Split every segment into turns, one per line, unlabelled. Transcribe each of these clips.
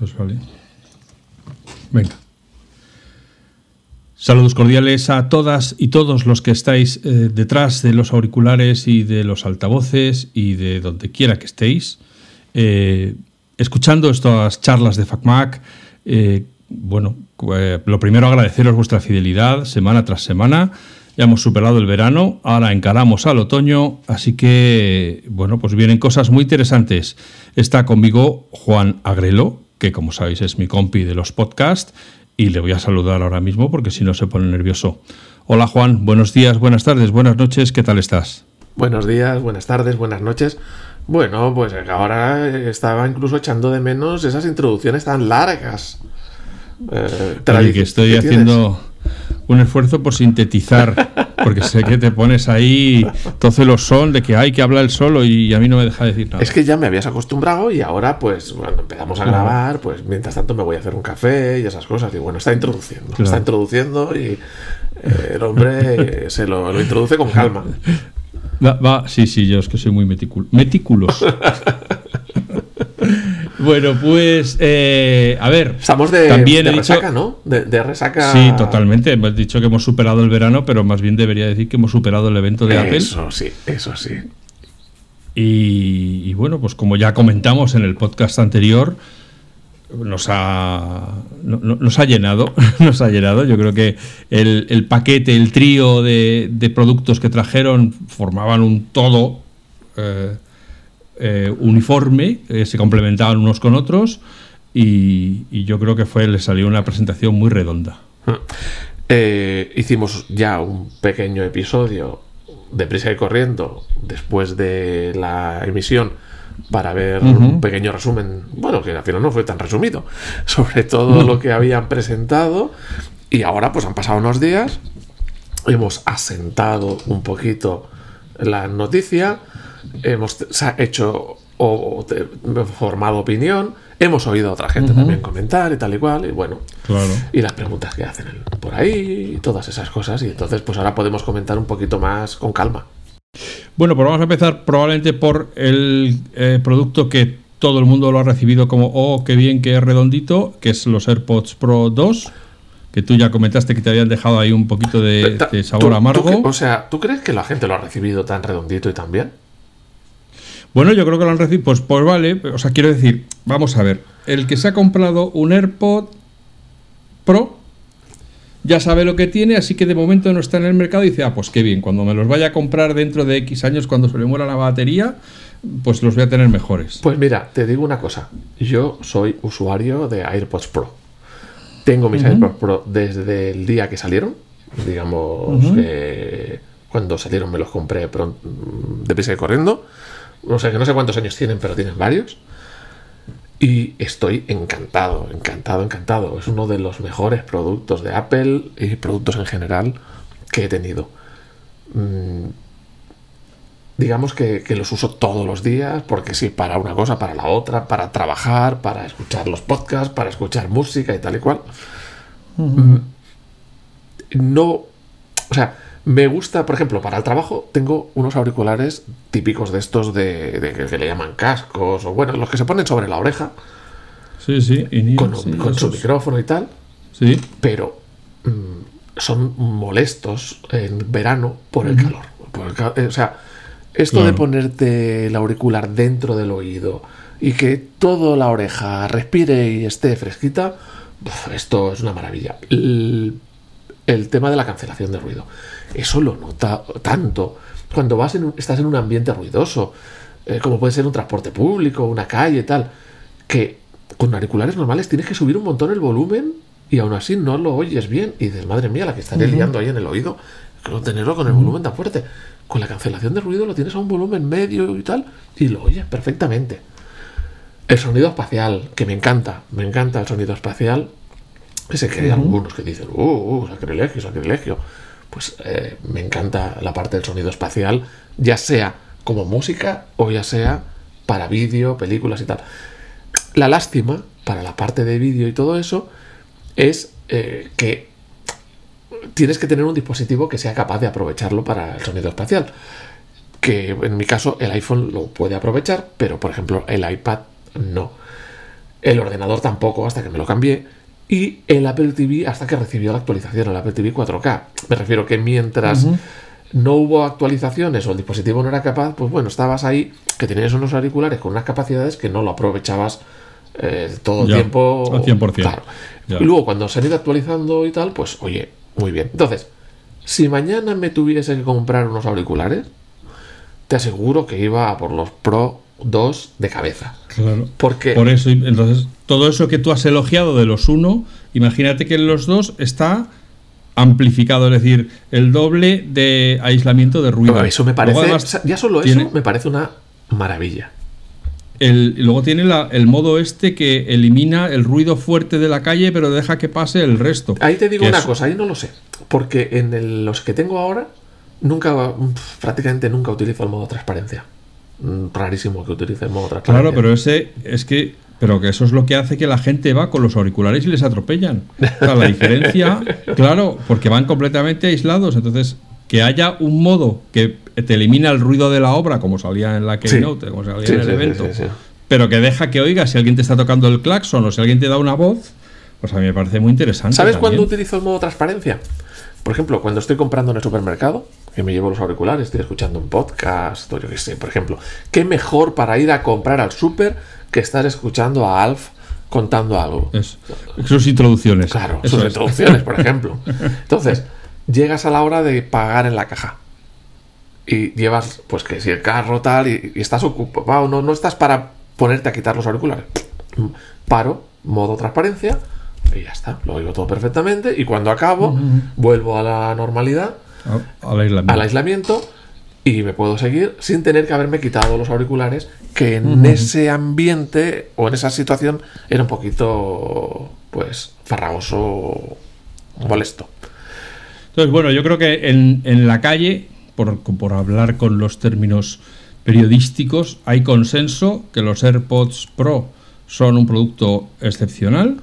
Pues vale. Venga. Saludos cordiales a todas y todos los que estáis eh, detrás de los auriculares y de los altavoces y de donde quiera que estéis, eh, escuchando estas charlas de FacMac. Eh, bueno, lo primero agradeceros vuestra fidelidad semana tras semana. Ya hemos superado el verano, ahora encaramos al otoño, así que, bueno, pues vienen cosas muy interesantes. Está conmigo Juan Agrelo, que como sabéis es mi compi de los podcasts y le voy a saludar ahora mismo porque si no se pone nervioso. Hola Juan, buenos días, buenas tardes, buenas noches, ¿qué tal estás?
Buenos días, buenas tardes, buenas noches. Bueno, pues ahora estaba incluso echando de menos esas introducciones tan largas.
Eh, que estoy haciendo un esfuerzo por sintetizar, porque sé que te pones ahí toce los son de que hay que hablar el solo y a mí no me deja decir nada.
Es que ya me habías acostumbrado y ahora pues bueno, empezamos a grabar, pues mientras tanto me voy a hacer un café y esas cosas y bueno, está introduciendo, está introduciendo y eh, el hombre se lo, introduce con calma.
Va, sí, sí, yo es que soy muy meticuloso. Bueno, pues, eh, a ver.
Estamos de, también resaca, ¿no? De, resaca.
Sí, totalmente. Hemos dicho que hemos superado el verano, pero más bien debería decir que hemos superado el evento de Apple.
Eso sí, eso sí.
Y, bueno, pues como ya comentamos en el podcast anterior, nos ha, nos ha llenado, nos ha llenado. Yo creo que el, paquete, el trío de, productos que trajeron formaban un todo. Eh, eh, uniforme, eh, se complementaban unos con otros y, yo creo que fue, le salió una presentación muy redonda. Mm.
Eh, hicimos ya un pequeño episodio de prisa y corriendo después de la emisión para ver un pequeño resumen, bueno, que al final no fue tan resumido, sobre todo lo que habían presentado. Y ahora pues han pasado unos días, hemos asentado un poquito la noticia, hemos hecho o, formado opinión, hemos oído a otra gente también comentar y tal y cual, y bueno, y las preguntas que hacen por ahí, y todas esas cosas, y entonces pues ahora podemos comentar un poquito más con calma.
Bueno, pues vamos a empezar probablemente por el eh, producto que todo el mundo lo ha recibido como, oh, qué bien, que es redondito, que es los AirPods Pro 2 que tú ya comentaste que te habían dejado ahí un poquito de, sabor amargo.
o sea, ¿tú crees que la gente lo ha recibido tan redondito y tan bien?
Bueno, yo creo que lo han recibido, pues, pues vale, o sea, quiero decir, vamos a ver, el que se ha comprado un AirPod Pro ya sabe lo que tiene, así que de momento no está en el mercado y dice, ah, pues qué bien, cuando me los vaya a comprar dentro de X años, cuando se le muera la batería, pues los voy a tener mejores.
Pues mira, te digo una cosa, yo soy usuario de AirPods Pro. Tengo mis AirPods Pro desde el día que salieron, digamos, cuando salieron me los compré de prisa y corriendo. No sé, que no sé cuántos años tienen, pero tienen varios. Y estoy encantado, encantado, encantado. Es uno de los mejores productos de Apple y productos en general que he tenido. Mm, digamos que, los uso todos los días, porque sí, para una cosa, para la otra, para trabajar, para escuchar los podcasts, para escuchar música y tal y cual. Mm, no, o sea, me gusta, por ejemplo, para el trabajo tengo unos auriculares típicos de estos de, que le llaman cascos, o bueno, los que se ponen sobre la oreja.
Sí, sí,
con, su micrófono y tal.
Sí.
Pero mm, son molestos en verano por el calor. Eh, o sea, esto de ponerte el auricular dentro del oído y que toda la oreja respire y esté fresquita, esto es una maravilla. el tema de la cancelación de ruido. Eso lo nota tanto. Cuando vas en estás en un ambiente ruidoso, eh, como puede ser un transporte público, una calle, tal, que con auriculares normales tienes que subir un montón el volumen y aún así no lo oyes bien. Y dices, madre mía, la que estaré liando ahí en el oído, no tenerlo con el volumen tan fuerte. Con la cancelación de ruido lo tienes a un volumen medio y tal, y lo oyes perfectamente. El sonido espacial, que me encanta, me encanta el sonido espacial. Sé que hay algunos que dicen, uh, uh, sacrilegio, sacrilegio pues eh, me encanta la parte del sonido espacial, ya sea como música o ya sea para vídeo, películas y tal. La lástima para la parte de vídeo y todo eso es eh, que tienes que tener un dispositivo que sea capaz de aprovecharlo para el sonido espacial. Que en mi caso el iPhone lo puede aprovechar, pero por ejemplo el iPad no. El ordenador tampoco, hasta que me lo cambié. Y el Apple TV hasta que recibió la actualización, el Apple TV 4K. Me refiero que mientras no hubo actualizaciones o el dispositivo no era capaz, pues bueno, estabas ahí, que tenías unos auriculares con unas capacidades que no lo aprovechabas eh, todo el tiempo.
Al 100%.
Claro. Y luego cuando se han ido actualizando y tal, pues oye, muy bien. Entonces, si mañana me tuviese que comprar unos auriculares, te aseguro que iba a por los Pro 2 de cabeza.
Claro.
Porque
Por eso, entonces, todo eso que tú has elogiado de los uno, imagínate que en los dos está amplificado, es decir, el doble de aislamiento de ruido.
Pero eso me parece,
Luego, además,
o sea, ya solo
tiene-
eso me parece una maravilla.
el- luego tiene la- el modo este que elimina el ruido fuerte de la calle, pero deja que pase el resto.
Ahí te digo una
es-
cosa, ahí no lo sé. Porque en el- los que tengo ahora, nunca, prácticamente nunca utilizo el modo transparencia. Mm, Rarísimo que utilice el modo transparencia.
Claro, pero ese es que. Pero que eso es lo que hace que la gente va con los auriculares y les atropellan. O sea, la diferencia, claro, porque van completamente aislados. Entonces, que haya un modo que te elimina el ruido de la obra, como salía en la
Sí.
Keynote, como salía
Sí,
en el
sí, sí,
evento,
sí, sí.
pero que deja que oiga si alguien te está tocando el claxon o si alguien te da una voz, pues a mí me parece muy interesante.
¿Sabes cuándo utilizo el modo transparencia? Por ejemplo, cuando estoy comprando en el supermercado, que me llevo los auriculares, estoy escuchando un podcast, o yo qué sé, por ejemplo. ¿Qué mejor para ir a comprar al súper que estar escuchando a Alf contando algo?
Es- sus introducciones.
Claro,
Eso
sus
es.
introducciones, por ejemplo. Entonces, llegas a la hora de pagar en la caja. Y llevas, pues que si el carro tal, y, y estás ocupado, no, no estás para ponerte a quitar los auriculares. Paro, modo transparencia, y ya está. Lo oigo todo perfectamente. Y cuando acabo, vuelvo a la normalidad,
al aislamiento.
al aislamiento, y me puedo seguir sin tener que haberme quitado los auriculares, que en ese ambiente o en esa situación era un poquito, pues, farragoso, molesto.
Entonces, bueno, yo creo que en, en la calle, por, por hablar con los términos periodísticos, hay consenso que los AirPods Pro son un producto excepcional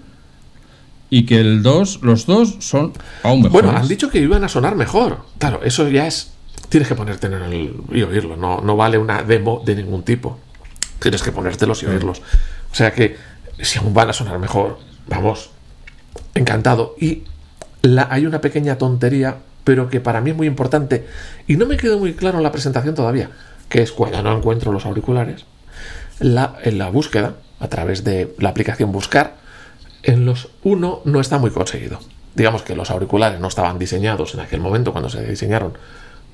y que el 2, los dos son aún mejores.
Bueno, han dicho que iban a sonar mejor. Claro, eso ya es. Tienes que ponerte en el y oírlo. No, no vale una demo de ningún tipo. Tienes que ponértelos y oírlos. O sea que si aún van a sonar mejor, vamos, encantado. Y la, hay una pequeña tontería, pero que para mí es muy importante. Y no me quedó muy claro en la presentación todavía. Que es cuando no encuentro los auriculares. La, en la búsqueda, a través de la aplicación Buscar, en los 1 no está muy conseguido. Digamos que los auriculares no estaban diseñados en aquel momento cuando se diseñaron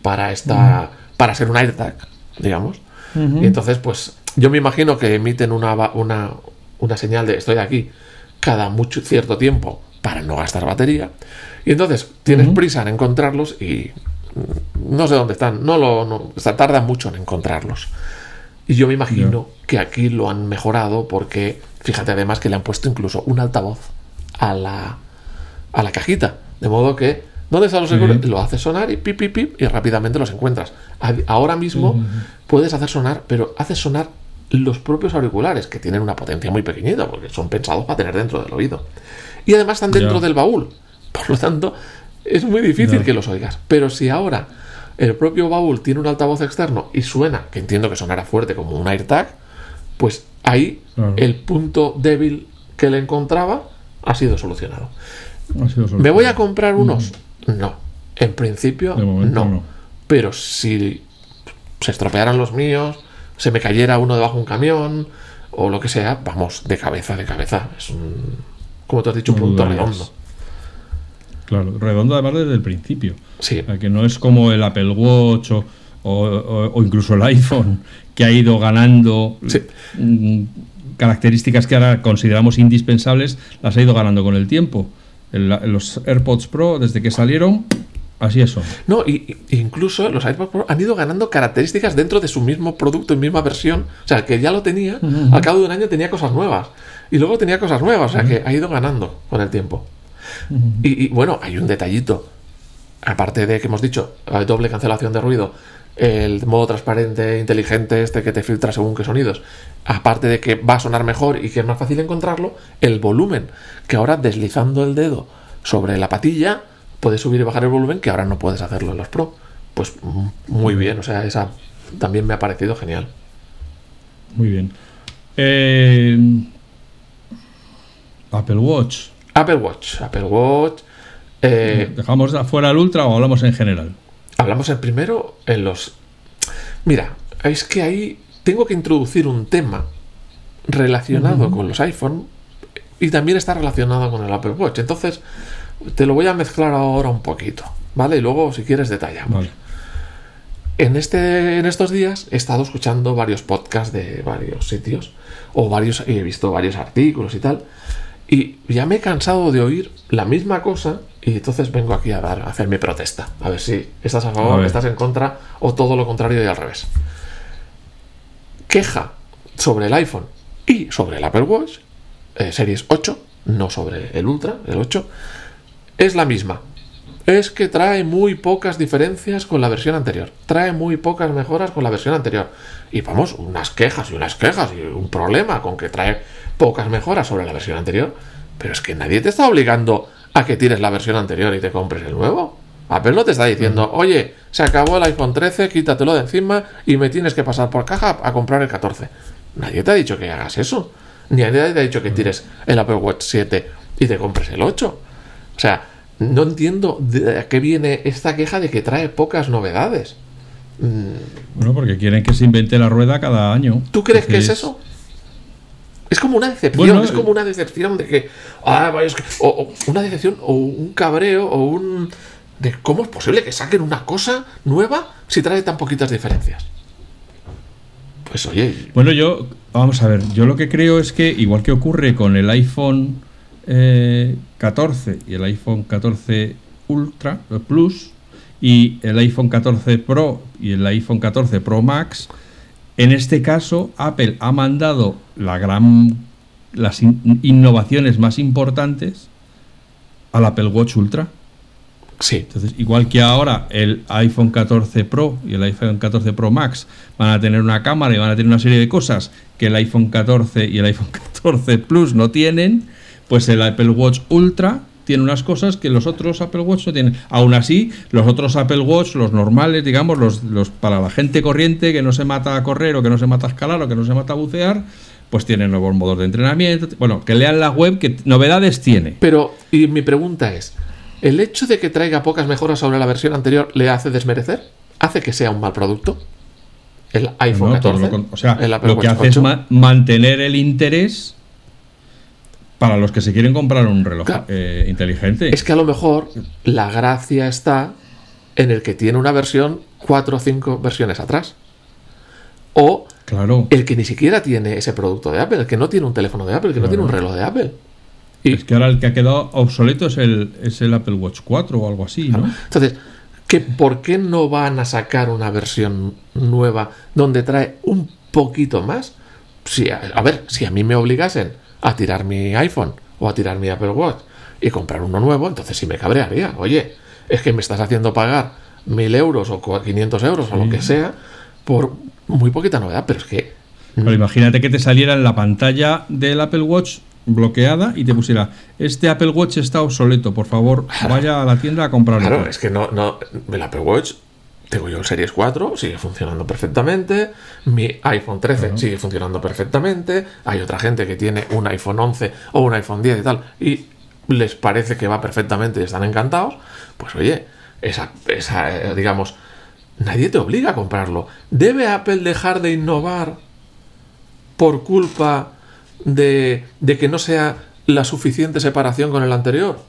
para esta para ser un AirTag, digamos. Y entonces, pues yo me imagino que emiten una, una, una señal de estoy aquí cada mucho cierto tiempo para no gastar batería. Y entonces tienes prisa en encontrarlos y mm, no sé dónde están. No lo no, mucho en encontrarlos. Y yo me imagino que aquí lo han mejorado porque, fíjate además que le han puesto incluso un altavoz a la, a la cajita. De modo que, ¿dónde están los auriculares? Lo haces sonar y pip, pip, pip, y rápidamente los encuentras. Ahora mismo puedes hacer sonar, pero haces sonar los propios auriculares, que tienen una potencia muy pequeñita, porque son pensados para tener dentro del oído. Y además están dentro del baúl. Por lo tanto, es muy difícil que los oigas. Pero si ahora el propio baúl tiene un altavoz externo y suena, que entiendo que sonará fuerte como un AirTag, pues ahí
Claro.
el punto débil que le encontraba ha sido solucionado.
Ha sido solo-
¿Me voy a comprar unos? No. En principio, no.
no.
Pero si se estropearan los míos, se me cayera uno debajo de un camión o lo que sea, vamos, de cabeza, de cabeza. Es un, como tú has dicho, un
No
punto
dudarías.
redondo.
Claro, redondo además desde el principio.
Sí.
O sea, que no es como el Apple Watch o, o- o- o incluso el iPhone, que ha ido ganando
Sí.
mm, características que ahora consideramos indispensables, las ha ido ganando con el tiempo. El- los AirPods Pro, desde que salieron, así es.
No, y, y- incluso los iPods Pro han ido ganando características dentro de su mismo producto en misma versión. O sea, que ya lo tenía, al cabo de un año tenía cosas nuevas. Y luego tenía cosas nuevas, o sea, que ha ido ganando con el tiempo. y, y, bueno, hay un detallito. Aparte de que hemos dicho, doble cancelación de ruido, el modo transparente, inteligente, este que te filtra según qué sonidos. Aparte de que va a sonar mejor y que es más fácil encontrarlo, el volumen, que ahora deslizando el dedo sobre la patilla, puedes subir y bajar el volumen, que ahora no puedes hacerlo en los Pro. Pues muy bien, o sea, esa también me ha parecido genial.
Muy bien. Eh, Apple Watch.
Apple Watch. Apple Watch. Eh,
¿Dejamos afuera el Ultra o hablamos en general?
Hablamos el primero en los. Mira, es que ahí tengo que introducir un tema relacionado con los iPhone y también está relacionado con el Apple Watch. Entonces, te lo voy a mezclar ahora un poquito, ¿vale? Y luego, si quieres, detallamos. En, este, en estos días he estado escuchando varios podcasts de varios sitios, o varios, y he visto varios artículos y tal, y ya me he cansado de oír la misma cosa, y entonces vengo aquí a, dar, a hacer mi protesta, a ver si estás a favor, estás en contra, o todo lo contrario y al revés. Queja sobre el iPhone y sobre el Apple Watch, eh, Series 8, no sobre el Ultra, el 8, es la misma. Es que trae muy pocas diferencias con la versión anterior. Trae muy pocas mejoras con la versión anterior. Y vamos, unas quejas y unas quejas y un problema con que trae pocas mejoras sobre la versión anterior. Pero es que nadie te está obligando a que tires la versión anterior y te compres el nuevo. Apple no te está diciendo, oye, se acabó el iPhone 13, quítatelo de encima y me tienes que pasar por caja a comprar el 14. Nadie te ha dicho que hagas eso. Ni nadie te ha dicho que tires el Apple Watch 7 y te compres el 8. O sea, no entiendo de qué viene esta queja de que trae pocas novedades.
Mm. Bueno, porque quieren que se invente la rueda cada año.
¿Tú crees que es, eso? Es como una decepción, es como una decepción de que, ah, o, una decepción o un cabreo o un de cómo es posible que saquen una cosa nueva si trae tan poquitas diferencias. Pues oye.
Bueno, yo, vamos a ver, yo lo que creo es que, igual que ocurre con el iPhone 14 eh, y el iPhone 14 Ultra Plus y el iPhone 14 Pro y el iPhone 14 Pro Max, en este caso Apple ha mandado la gran, las innovaciones más importantes al Apple Watch Ultra.
Sí.
Entonces, igual que ahora el iPhone 14 Pro y el iPhone 14 Pro Max van a tener una cámara y van a tener una serie de cosas que el iPhone 14 y el iPhone 14 Plus no tienen, pues el Apple Watch Ultra tiene unas cosas que los otros Apple Watch no tienen. Aún así, los otros Apple Watch, los normales, digamos, los, los para la gente corriente que no se mata a correr o que no se mata a escalar o que no se mata a bucear, pues tienen nuevos modos de entrenamiento. Bueno, que lean la web, que novedades tiene.
Pero, y mi pregunta es, ¿el hecho de que traiga pocas mejoras sobre la versión anterior le hace desmerecer? ¿Hace que sea un mal producto? El iPhone 14.
o sea, lo que hace es mantener el interés para los que se quieren comprar un reloj eh, inteligente.
Es que a lo mejor la gracia está en el que tiene una versión cuatro o cinco versiones atrás. O
claro.
el que ni siquiera tiene ese producto de Apple, el que no tiene un teléfono de Apple, el que no tiene un reloj de Apple.
Y, es que ahora el que ha quedado obsoleto es el, es el Apple Watch 4 o algo así, ¿no?
Entonces, ¿que ¿por qué no van a sacar una versión nueva donde trae un poquito más? Si, a ver, si a mí me obligasen a tirar mi iPhone o a tirar mi Apple Watch y comprar uno nuevo, entonces sí me cabrearía. Oye, es que me estás haciendo pagar mil euros o 500 euros o lo que sea por muy poquita novedad, pero es que...
Pero imagínate que te saliera en la pantalla del Apple Watch bloqueada y te pusiera este Apple Watch está obsoleto, por favor, vaya a la tienda a comprarlo.
Claro, es que no, no, el Apple Watch tengo yo el Series 4, sigue funcionando perfectamente. Mi iPhone 13 sigue funcionando perfectamente. Hay otra gente que tiene un iPhone 11 o un iPhone 10 y tal, y les parece que va perfectamente y están encantados. Pues oye, esa, esa eh, digamos, nadie te obliga a comprarlo. ¿Debe Apple dejar de innovar por culpa de, de que no sea la suficiente separación con el anterior?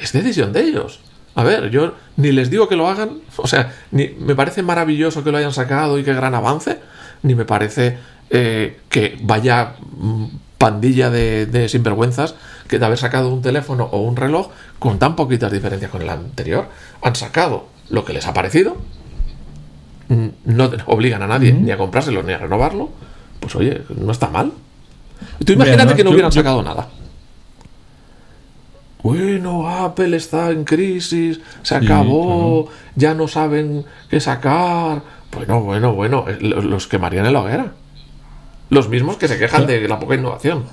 Es decisión de ellos. A ver, yo ni les digo que lo hagan, o sea, ni me parece maravilloso que lo hayan sacado y qué gran avance, ni me parece eh, que vaya mm, pandilla de, sinvergüenzas que de haber sacado un teléfono o un reloj con tan poquitas diferencias con el anterior. Han sacado lo que les ha parecido, mm, no obligan a nadie ni a comprárselo ni a renovarlo, pues oye, no está mal. Tú imagínate que no hubieran sacado nada bueno, Apple está en crisis, se acabó, ya no saben qué sacar. Bueno, bueno, bueno, eh, los quemarían en la hoguera. Los mismos que se quejan de la poca innovación.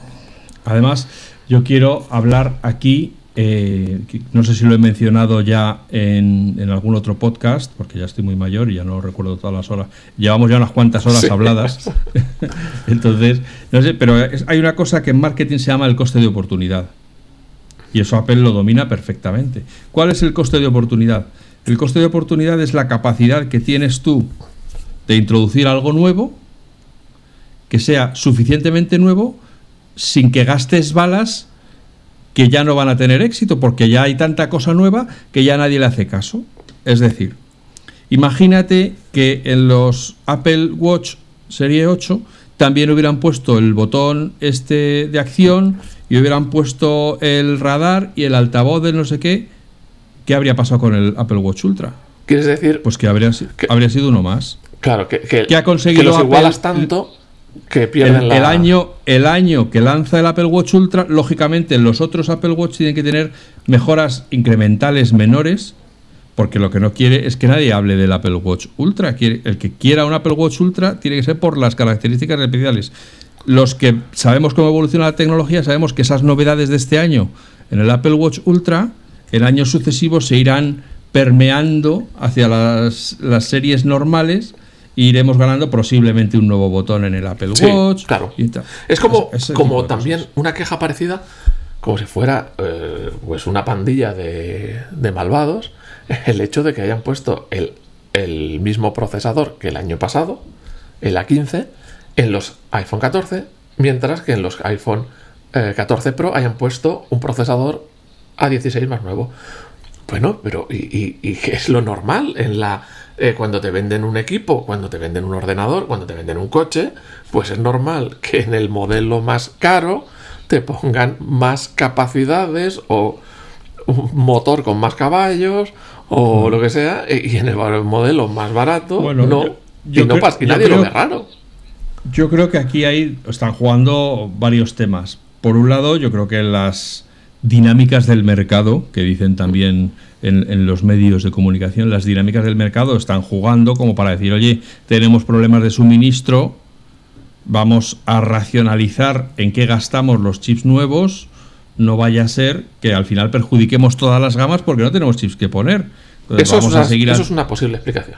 Además, yo quiero hablar aquí, eh, no sé si lo he mencionado ya en, algún otro podcast, porque ya estoy muy mayor y ya no recuerdo todas las horas. Llevamos ya unas cuantas horas habladas. Entonces, no sé, pero hay una cosa que en marketing se llama el coste de oportunidad. Y eso Apple lo domina perfectamente. ¿Cuál es el coste de oportunidad? El coste de oportunidad es la capacidad que tienes tú de introducir algo nuevo, que sea suficientemente nuevo, sin que gastes balas que ya no van a tener éxito, porque ya hay tanta cosa nueva que ya nadie le hace caso. Es decir, imagínate que en los Apple Watch Serie 8 también hubieran puesto el botón este de acción y hubieran puesto el radar y el altavoz de no sé qué, ¿qué habría pasado con el Apple Watch Ultra?
¿Quieres decir?
Pues que habría, habría sido uno más.
Claro, que, que,
ha conseguido
los igualas tanto que pierden
el,
la...
el, año, el año que lanza el Apple Watch Ultra, lógicamente los otros Apple Watch tienen que tener mejoras incrementales menores, porque lo que no quiere es que nadie hable del Apple Watch Ultra. el que quiera un Apple Watch Ultra tiene que ser por las características especiales. Los que sabemos cómo evoluciona la tecnología, sabemos que esas novedades de este año en el Apple Watch Ultra, en años sucesivos se irán permeando hacia las, las series normales e iremos ganando posiblemente un nuevo botón en el Apple Watch.
claro. Es como, como también una queja parecida, como si fuera eh, pues una pandilla de, de, malvados, el hecho de que hayan puesto el, el, mismo procesador que el año pasado, el A15, en los iPhone 14, mientras que en los iPhone 14 eh, Pro hayan puesto un procesador A16 más nuevo. Bueno, pero ¿y, y, qué es lo normal en la eh, cuando te venden un equipo, cuando te venden un ordenador, cuando te venden un coche? Pues es normal que en el modelo más caro te pongan más capacidades o un motor con más caballos o mm. lo que sea, y en el modelo más barato bueno, no. y, no pasa, y nadie lo ve raro.
Yo creo que aquí hay, están jugando varios temas. Por un lado, yo creo que las dinámicas del mercado, que dicen también en, los medios de comunicación, las dinámicas del mercado están jugando como para decir, oye, tenemos problemas de suministro, vamos a racionalizar en qué gastamos los chips nuevos, no vaya a ser que al final perjudiquemos todas las gamas porque no tenemos chips que poner.
eso, es una, eso es una posible explicación.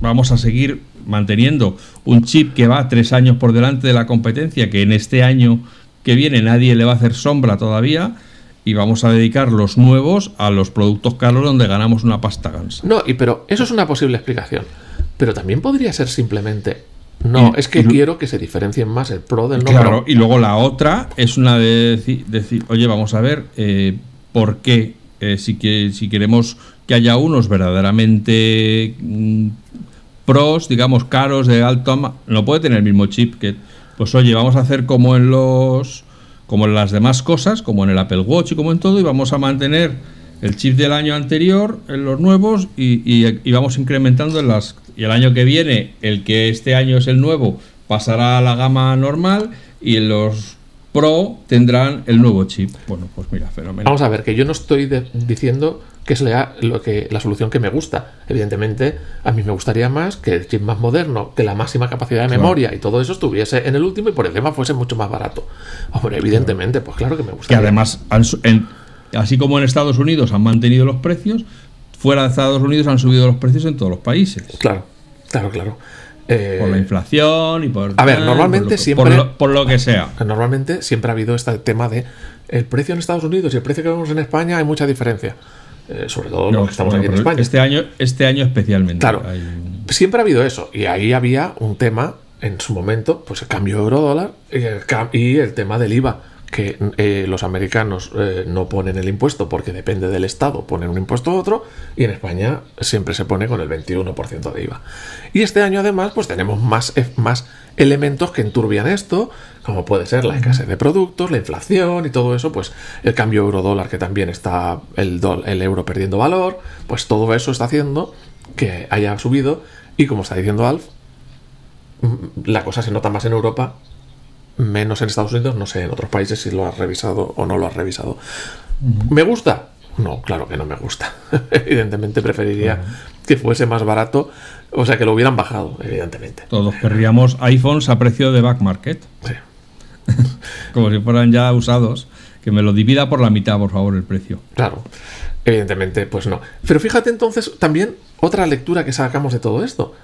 Vamos a seguir manteniendo un chip que va tres años por delante de la competencia, que en este año que viene nadie le va a hacer sombra todavía y vamos a dedicar los nuevos a los productos caros donde ganamos una pasta gansa.
No, y pero eso es una posible explicación. Pero también podría ser simplemente. No, es que quiero que se diferencien más el pro del no claro,
Y luego la otra es una de decir, oye, vamos a ver, eh, ¿por qué? Eh, si, que, si queremos que haya unos verdaderamente mm, pros, digamos, caros, de alto, no puede tener el mismo chip que pues oye, vamos a hacer como en los como en las demás cosas, como en el Apple Watch y como en todo, y vamos a mantener el chip del año anterior en los nuevos y, vamos incrementando en las y el año que viene el que este año es el nuevo pasará a la gama normal y en los Pro tendrán el nuevo chip. Bueno, pues mira, fenomenal.
Vamos a ver, que yo no estoy diciendo que es la, lo que, la solución que me gusta. Evidentemente, a mí me gustaría más que el chip más moderno, que la máxima capacidad de memoria y todo eso estuviese en el último y por encima fuese mucho más barato. Hombre, evidentemente, pues claro que me gusta.
Que además, así como en Estados Unidos han mantenido los precios, fuera de Estados Unidos han subido los precios en todos los países.
Claro, claro, claro.
Eh, por la inflación y por.
A ver, normalmente siempre.
Por lo, por lo, que sea.
Normalmente siempre ha habido este tema de. El precio en Estados Unidos y el precio que vemos en España hay mucha diferencia. Eh, sobre todo lo que estamos aquí en España.
Este año, este año especialmente.
Claro. Siempre ha habido eso. Y ahí había un tema en su momento, pues el cambio euro-dólar y el tema del IVA que eh, los americanos eh, no ponen el impuesto porque depende del Estado, ponen un impuesto a otro, y en España siempre se pone con el 21% de IVA. Y este año además pues tenemos más, eh, más elementos que enturbian esto, como puede ser la escasez de productos, la inflación y todo eso, pues el cambio euro-dólar que también está el, el euro perdiendo valor, pues todo eso está haciendo que haya subido y como está diciendo Alf, mm, la cosa se nota más en Europa menos en Estados Unidos, no sé en otros países si lo has revisado o no lo has revisado. ¿Me gusta? No, claro que no me gusta. evidentemente preferiría que fuese más barato, o sea, que lo hubieran bajado, evidentemente.
Todos querríamos iPhones a precio de back market. Sí. Como si fueran ya usados. Que me lo divida por la mitad, por favor, el precio.
Claro. Evidentemente, pues no. Pero fíjate entonces también otra lectura que sacamos de todo esto.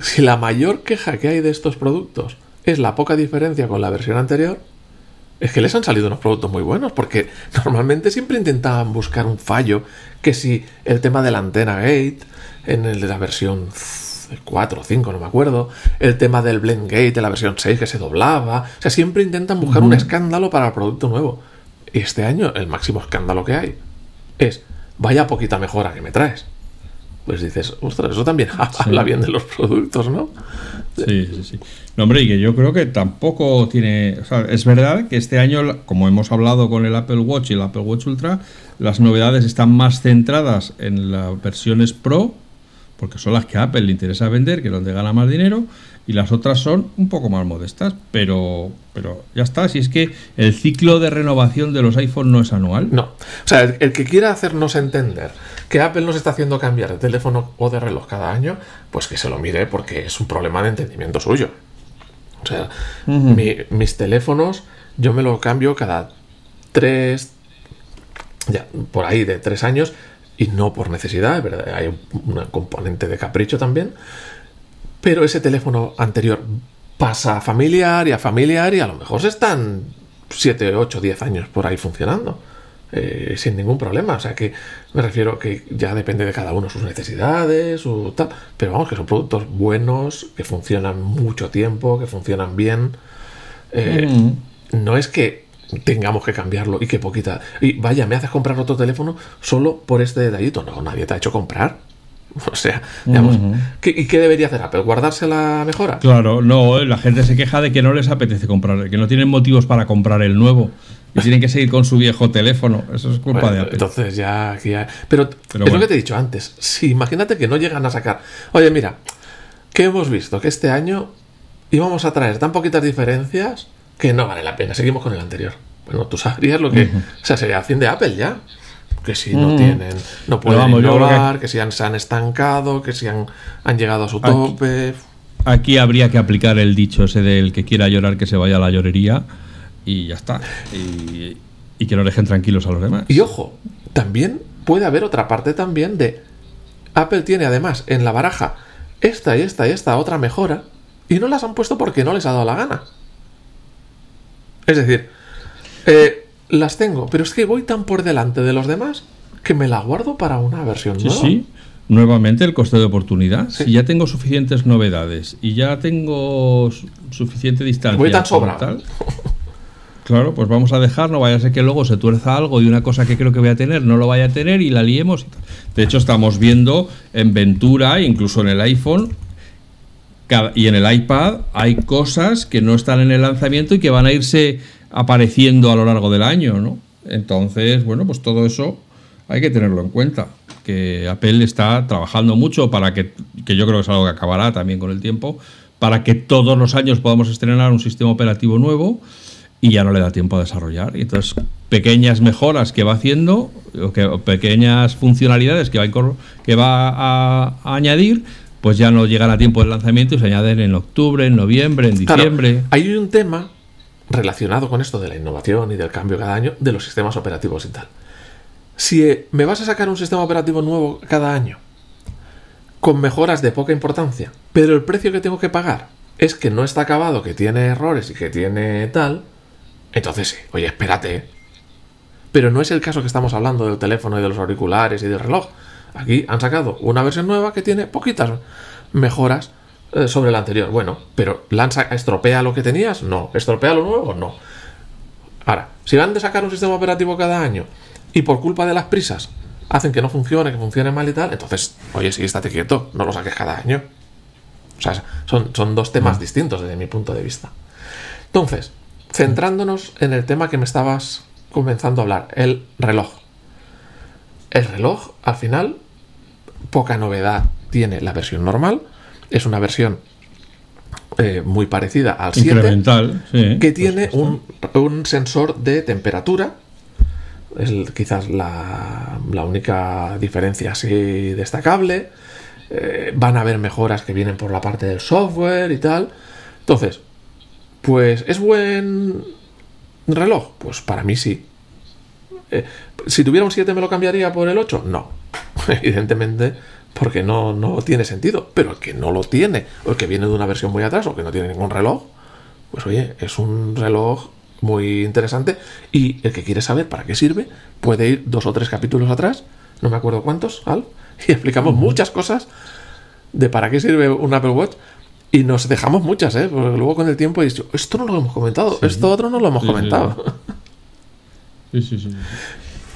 Si la mayor queja que hay de estos productos es la poca diferencia con la versión anterior, es que les han salido unos productos muy buenos, porque normalmente siempre intentaban buscar un fallo, que si el tema de la antena gate, en el de la versión 4 o 5, no me acuerdo, el tema del blend gate de la versión 6 que se doblaba, o sea, siempre intentan buscar un escándalo para el producto nuevo. Y este año el máximo escándalo que hay es, vaya poquita mejora que me traes. Pues dices, ostras, eso también habla bien de los productos, ¿no?
Sí, sí, sí. No, hombre, y que yo creo que tampoco tiene. O sea, es verdad que este año, como hemos hablado con el Apple Watch y el Apple Watch Ultra, las novedades están más centradas en las versiones Pro, porque son las que a Apple le interesa vender, que es donde gana más dinero, y las otras son un poco más modestas, pero, pero ya está. Si es que el ciclo de renovación de los iPhone no es anual.
No. O sea, el, que quiera hacernos entender que Apple nos está haciendo cambiar de teléfono o de reloj cada año, pues que se lo mire porque es un problema de entendimiento suyo. O sea, mis teléfonos yo me lo cambio cada tres, ya, por ahí de tres años y no por necesidad, ¿verdad? hay un componente de capricho también pero ese teléfono anterior pasa a familiar y a familiar y a lo mejor se están 7, 8, 10 años por ahí funcionando. Eh, sin ningún problema. O sea que me refiero que ya depende de cada uno sus necesidades, su tal. Pero vamos, que son productos buenos, que funcionan mucho tiempo, que funcionan bien. Eh, mm. No es que tengamos que cambiarlo y que poquita. Y vaya, me haces comprar otro teléfono solo por este detallito. No, nadie te ha hecho comprar. O sea, digamos, ¿y qué debería hacer Apple? ¿Guardarse la mejora?
Claro, no, la gente se queja de que no les apetece comprar, que no tienen motivos para comprar el nuevo. Y tienen que seguir con su viejo teléfono. Eso es culpa de Apple.
Entonces ya, Pero, es lo que te he dicho antes. Si imagínate que no llegan a sacar. Oye, mira, que hemos visto que este año íbamos a traer tan poquitas diferencias que no vale la pena. Seguimos con el anterior. Bueno, tú sabrías lo que. O sea, sería el fin de Apple ya que si no mm. tienen, no pueden innovar, que... si han, se han estancado, que si han, han llegado a su tope.
Aquí, habría que aplicar el dicho ese del que quiera llorar que se vaya a la llorería y ya está. Y, y que no dejen tranquilos a los demás.
Y ojo, también puede haber otra parte también de Apple tiene además en la baraja esta y esta y esta otra mejora y no las han puesto porque no les ha dado la gana. Es decir, eh, las tengo, pero es que voy tan por delante de los demás que me la guardo para una versión
sí, Sí, nuevamente el coste de oportunidad. Si ya tengo suficientes novedades y ya tengo suficiente distancia.
Voy tan sobra.
claro, pues vamos a dejar, no vaya a ser que luego se tuerza algo y una cosa que creo que voy a tener no lo vaya a tener y la liemos. De hecho, estamos viendo en Ventura, incluso en el iPhone, y en el iPad hay cosas que no están en el lanzamiento y que van a irse apareciendo a lo largo del año, ¿no? Entonces, bueno, pues todo eso hay que tenerlo en cuenta. Que Apple está trabajando mucho para que, que yo creo que es algo que acabará también con el tiempo, para que todos los años podamos estrenar un sistema operativo nuevo y ya no le da tiempo a desarrollar. Y entonces, pequeñas mejoras que va haciendo, o, que, pequeñas funcionalidades que va, que va a, añadir, pues ya no llegan a tiempo del lanzamiento y se añaden en octubre, en noviembre, en diciembre.
hay un tema relacionado con esto de la innovación y del cambio cada año de los sistemas operativos y tal. Si eh, me vas a sacar un sistema operativo nuevo cada año, con mejoras de poca importancia, pero el precio que tengo que pagar es que no está acabado, que tiene errores y que tiene tal, entonces sí, oye, espérate. Pero no es el caso que estamos hablando del teléfono y de los auriculares y del reloj. Aquí han sacado una versión nueva que tiene poquitas mejoras eh, sobre la anterior. Bueno, pero lanza, estropea lo que tenías, no. Estropea lo nuevo, no. Ahora, si van de sacar un sistema operativo cada año y por culpa de las prisas hacen que no funcione, que funcione mal y tal, entonces, oye, sí, estate quieto, no lo saques cada año. O sea, son, son dos temas distintos desde mi punto de vista. Entonces, centrándonos en el tema que me estabas comenzando a hablar, el reloj. El reloj, al final, poca novedad tiene la versión normal es una versión eh, muy parecida al 7, que tiene un, sensor de temperatura. Es quizás la, única diferencia así destacable. Eh, van a haber mejoras que vienen por la parte del software y tal. Entonces, pues es buen reloj. Pues para mí sí. Eh, si tuviera un 7 me lo cambiaría por el 8. No. Evidentemente porque no, no tiene sentido. Pero el que no lo tiene, o el que viene de una versión muy atrás, o que no tiene ningún reloj, pues oye, es un reloj muy interesante. Y el que quiere saber para qué sirve, puede ir dos o tres capítulos atrás, no me acuerdo cuántos, Al, y explicamos muchas cosas de para qué sirve un Apple Watch. Y nos dejamos muchas, ¿eh? Porque luego con el tiempo he dicho, esto no lo hemos comentado, esto otro no lo hemos comentado.
Sí, sí, sí.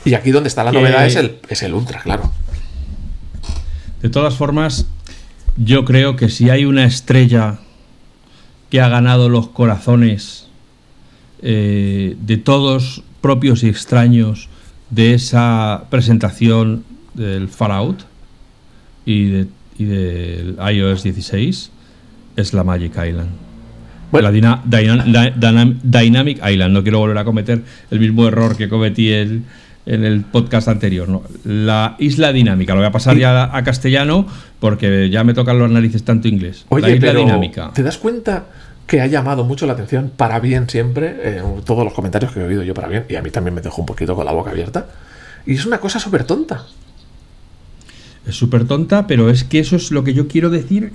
Y aquí donde está la novedad es el, es el Ultra, claro.
De todas formas, yo creo que si hay una estrella que ha ganado los corazones eh, de todos propios y extraños de esa presentación del Fallout y, de, y del iOS 16 es la Magic Island. La Dynamic Island. No quiero volver a cometer el mismo error que cometí el, en el podcast anterior. ¿no? La isla dinámica. Lo voy a pasar ya a castellano porque ya me tocan los narices tanto inglés.
Oye, la isla dinámica. ¿Te das cuenta que ha llamado mucho la atención para bien siempre? Eh, todos los comentarios que he oído yo para bien, y a mí también me dejó un poquito con la boca abierta. Y es una cosa súper tonta.
Es súper tonta, pero es que eso es lo que yo quiero decir.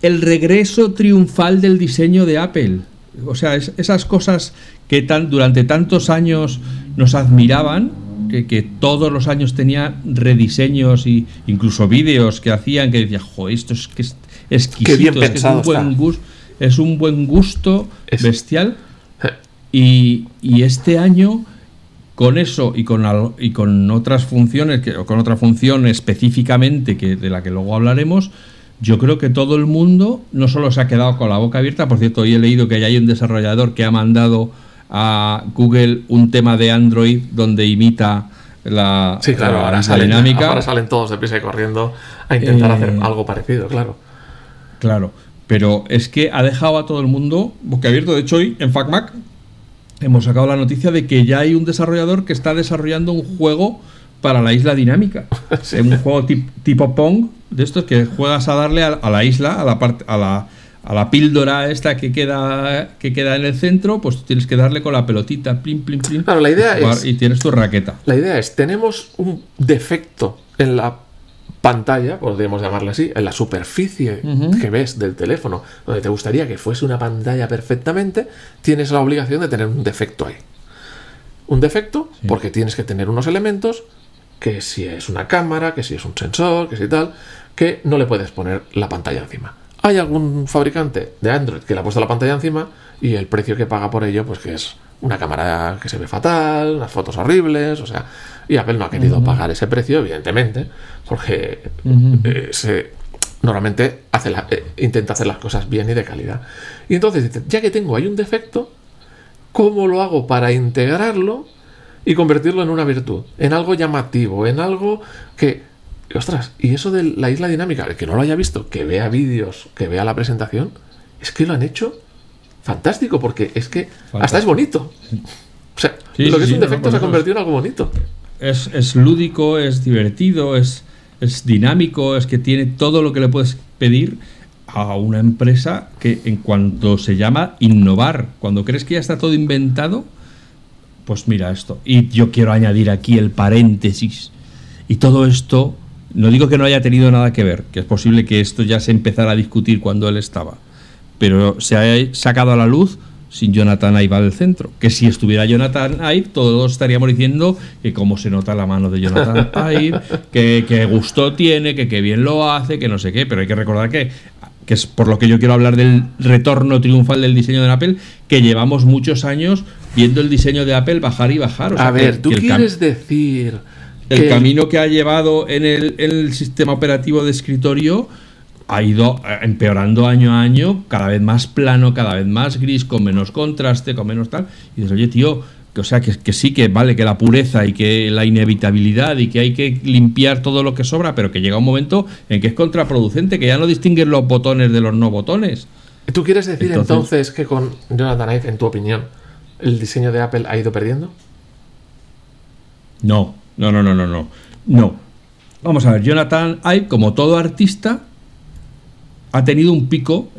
El regreso triunfal del diseño de Apple. O sea, esas cosas que tan, durante tantos años nos admiraban, que, todos los años tenía rediseños e incluso vídeos que hacían que decía, jo, esto es que es exquisito, es, un buen gusto, es un buen gusto bestial. Y, este año, con eso y con, y con otras funciones, que, con otra función específicamente que, de la que luego hablaremos, yo creo que todo el mundo no solo se ha quedado con la boca abierta, por cierto, hoy he leído que ya hay un desarrollador que ha mandado a Google un tema de Android donde imita la,
sí, claro, ahora salen, dinámica. Ahora salen todos de prisa y corriendo a intentar hacer eh, algo parecido, claro.
Claro, pero es que ha dejado a todo el mundo boquiabierto. De hecho, hoy en FacMac hemos sacado la noticia de que ya hay un desarrollador que está desarrollando un juego para la isla dinámica. Un juego tipo Pong, de estos que juegas a darle a, a la isla, a la parte, a la a la píldora esta que queda, que queda en el centro, pues tienes que darle con la pelotita, plim, plim, plim.
Claro, la idea es.
Y tienes tu raqueta.
La idea es: tenemos un defecto en la pantalla, podríamos llamarla así, en la superficie que ves del teléfono, donde te gustaría que fuese una pantalla perfectamente, tienes la obligación de tener un defecto ahí. Un defecto porque tienes que tener unos elementos que si es una cámara, que si es un sensor, que si tal, que no le puedes poner la pantalla encima. Hay algún fabricante de Android que le ha puesto la pantalla encima y el precio que paga por ello, pues que es una cámara que se ve fatal, unas fotos horribles, o sea, y Apple no ha querido pagar ese precio, evidentemente, porque eh, se, normalmente hace eh, intenta hacer las cosas bien y de calidad. Y entonces ya que tengo ahí un defecto, ¿cómo lo hago para integrarlo y convertirlo en una virtud, en algo llamativo, en algo que ostras, y eso de la isla dinámica, el que no lo haya visto, que vea vídeos, que vea la presentación, es que lo han hecho fantástico, porque es que hasta es bonito. O sea, lo que es un defecto se ha convertido en algo bonito.
Es, lúdico, es divertido, es, es dinámico, es que tiene todo lo que le puedes pedir a una empresa que en cuanto se llama innovar, cuando crees que ya está todo inventado, pues mira esto. Y yo quiero añadir aquí el paréntesis. Y todo esto no digo que no haya tenido nada que ver, que es posible que esto ya se empezara a discutir cuando él estaba, pero se ha sacado a la luz sin Jonathan Ive al centro. Que si estuviera Jonathan Ive, todos estaríamos diciendo que cómo se nota la mano de Jonathan Ive, que, gusto tiene, que qué bien lo hace, que no sé qué, pero hay que recordar que, que es por lo que yo quiero hablar del retorno triunfal del diseño de Apple, que llevamos muchos años viendo el diseño de Apple bajar y bajar.
a ver, tú quieres decir
el camino que ha llevado en el, sistema operativo de escritorio ha ido eh, empeorando año a año, cada vez más plano, cada vez más gris, con menos contraste, con menos tal. Y dices, oye, tío, que, o sea, que, que, sí, que vale, que la pureza y que la inevitabilidad y que hay que limpiar todo lo que sobra, pero que llega un momento en que es contraproducente, que ya no distinguen los botones de los no botones.
¿Tú quieres decir entonces, entonces que con Jonathan Ive, en tu opinión, el diseño de Apple ha ido perdiendo?
No, no, no, no, no, no. No. Vamos a ver, Jonathan Ive, como todo artista, ha tenido un pico,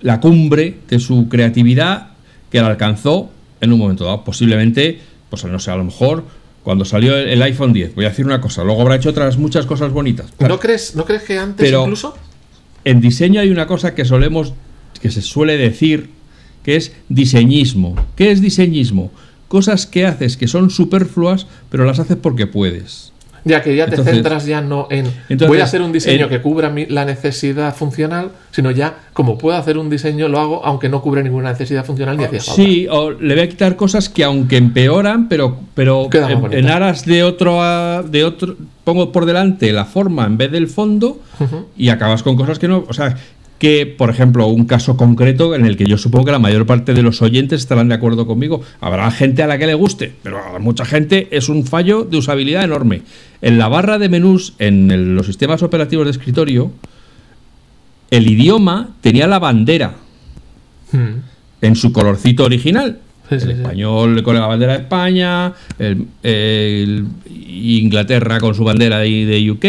la cumbre de su creatividad que la alcanzó en un momento dado. Posiblemente, pues no sé, a lo mejor cuando salió el, iPhone 10. Voy a decir una cosa, luego habrá hecho otras muchas cosas bonitas.
¿No, crees, ¿No crees que antes incluso?
En diseño hay una cosa que solemos, que se suele decir, que es diseñismo. ¿Qué es diseñismo? Cosas que haces que son superfluas, pero las haces porque puedes.
Ya que ya te centras ya no en voy a hacer un diseño que cubra la necesidad funcional, sino ya como puedo hacer un diseño lo hago aunque no cubre ninguna necesidad funcional ni hacía
falta. Sí, o le voy a quitar cosas que aunque empeoran, pero, pero en, aras de otro de otro pongo por delante la forma en vez del fondo y acabas con cosas que no, o sea, que, por ejemplo, un caso concreto en el que yo supongo que la mayor parte de los oyentes estarán de acuerdo conmigo. Habrá gente a la que le guste, pero a mucha gente es un fallo de usabilidad enorme. En la barra de menús, en los sistemas operativos de escritorio, el idioma tenía la bandera hmm. en su colorcito original. el español con la bandera de España, Inglaterra con su bandera de, de UK,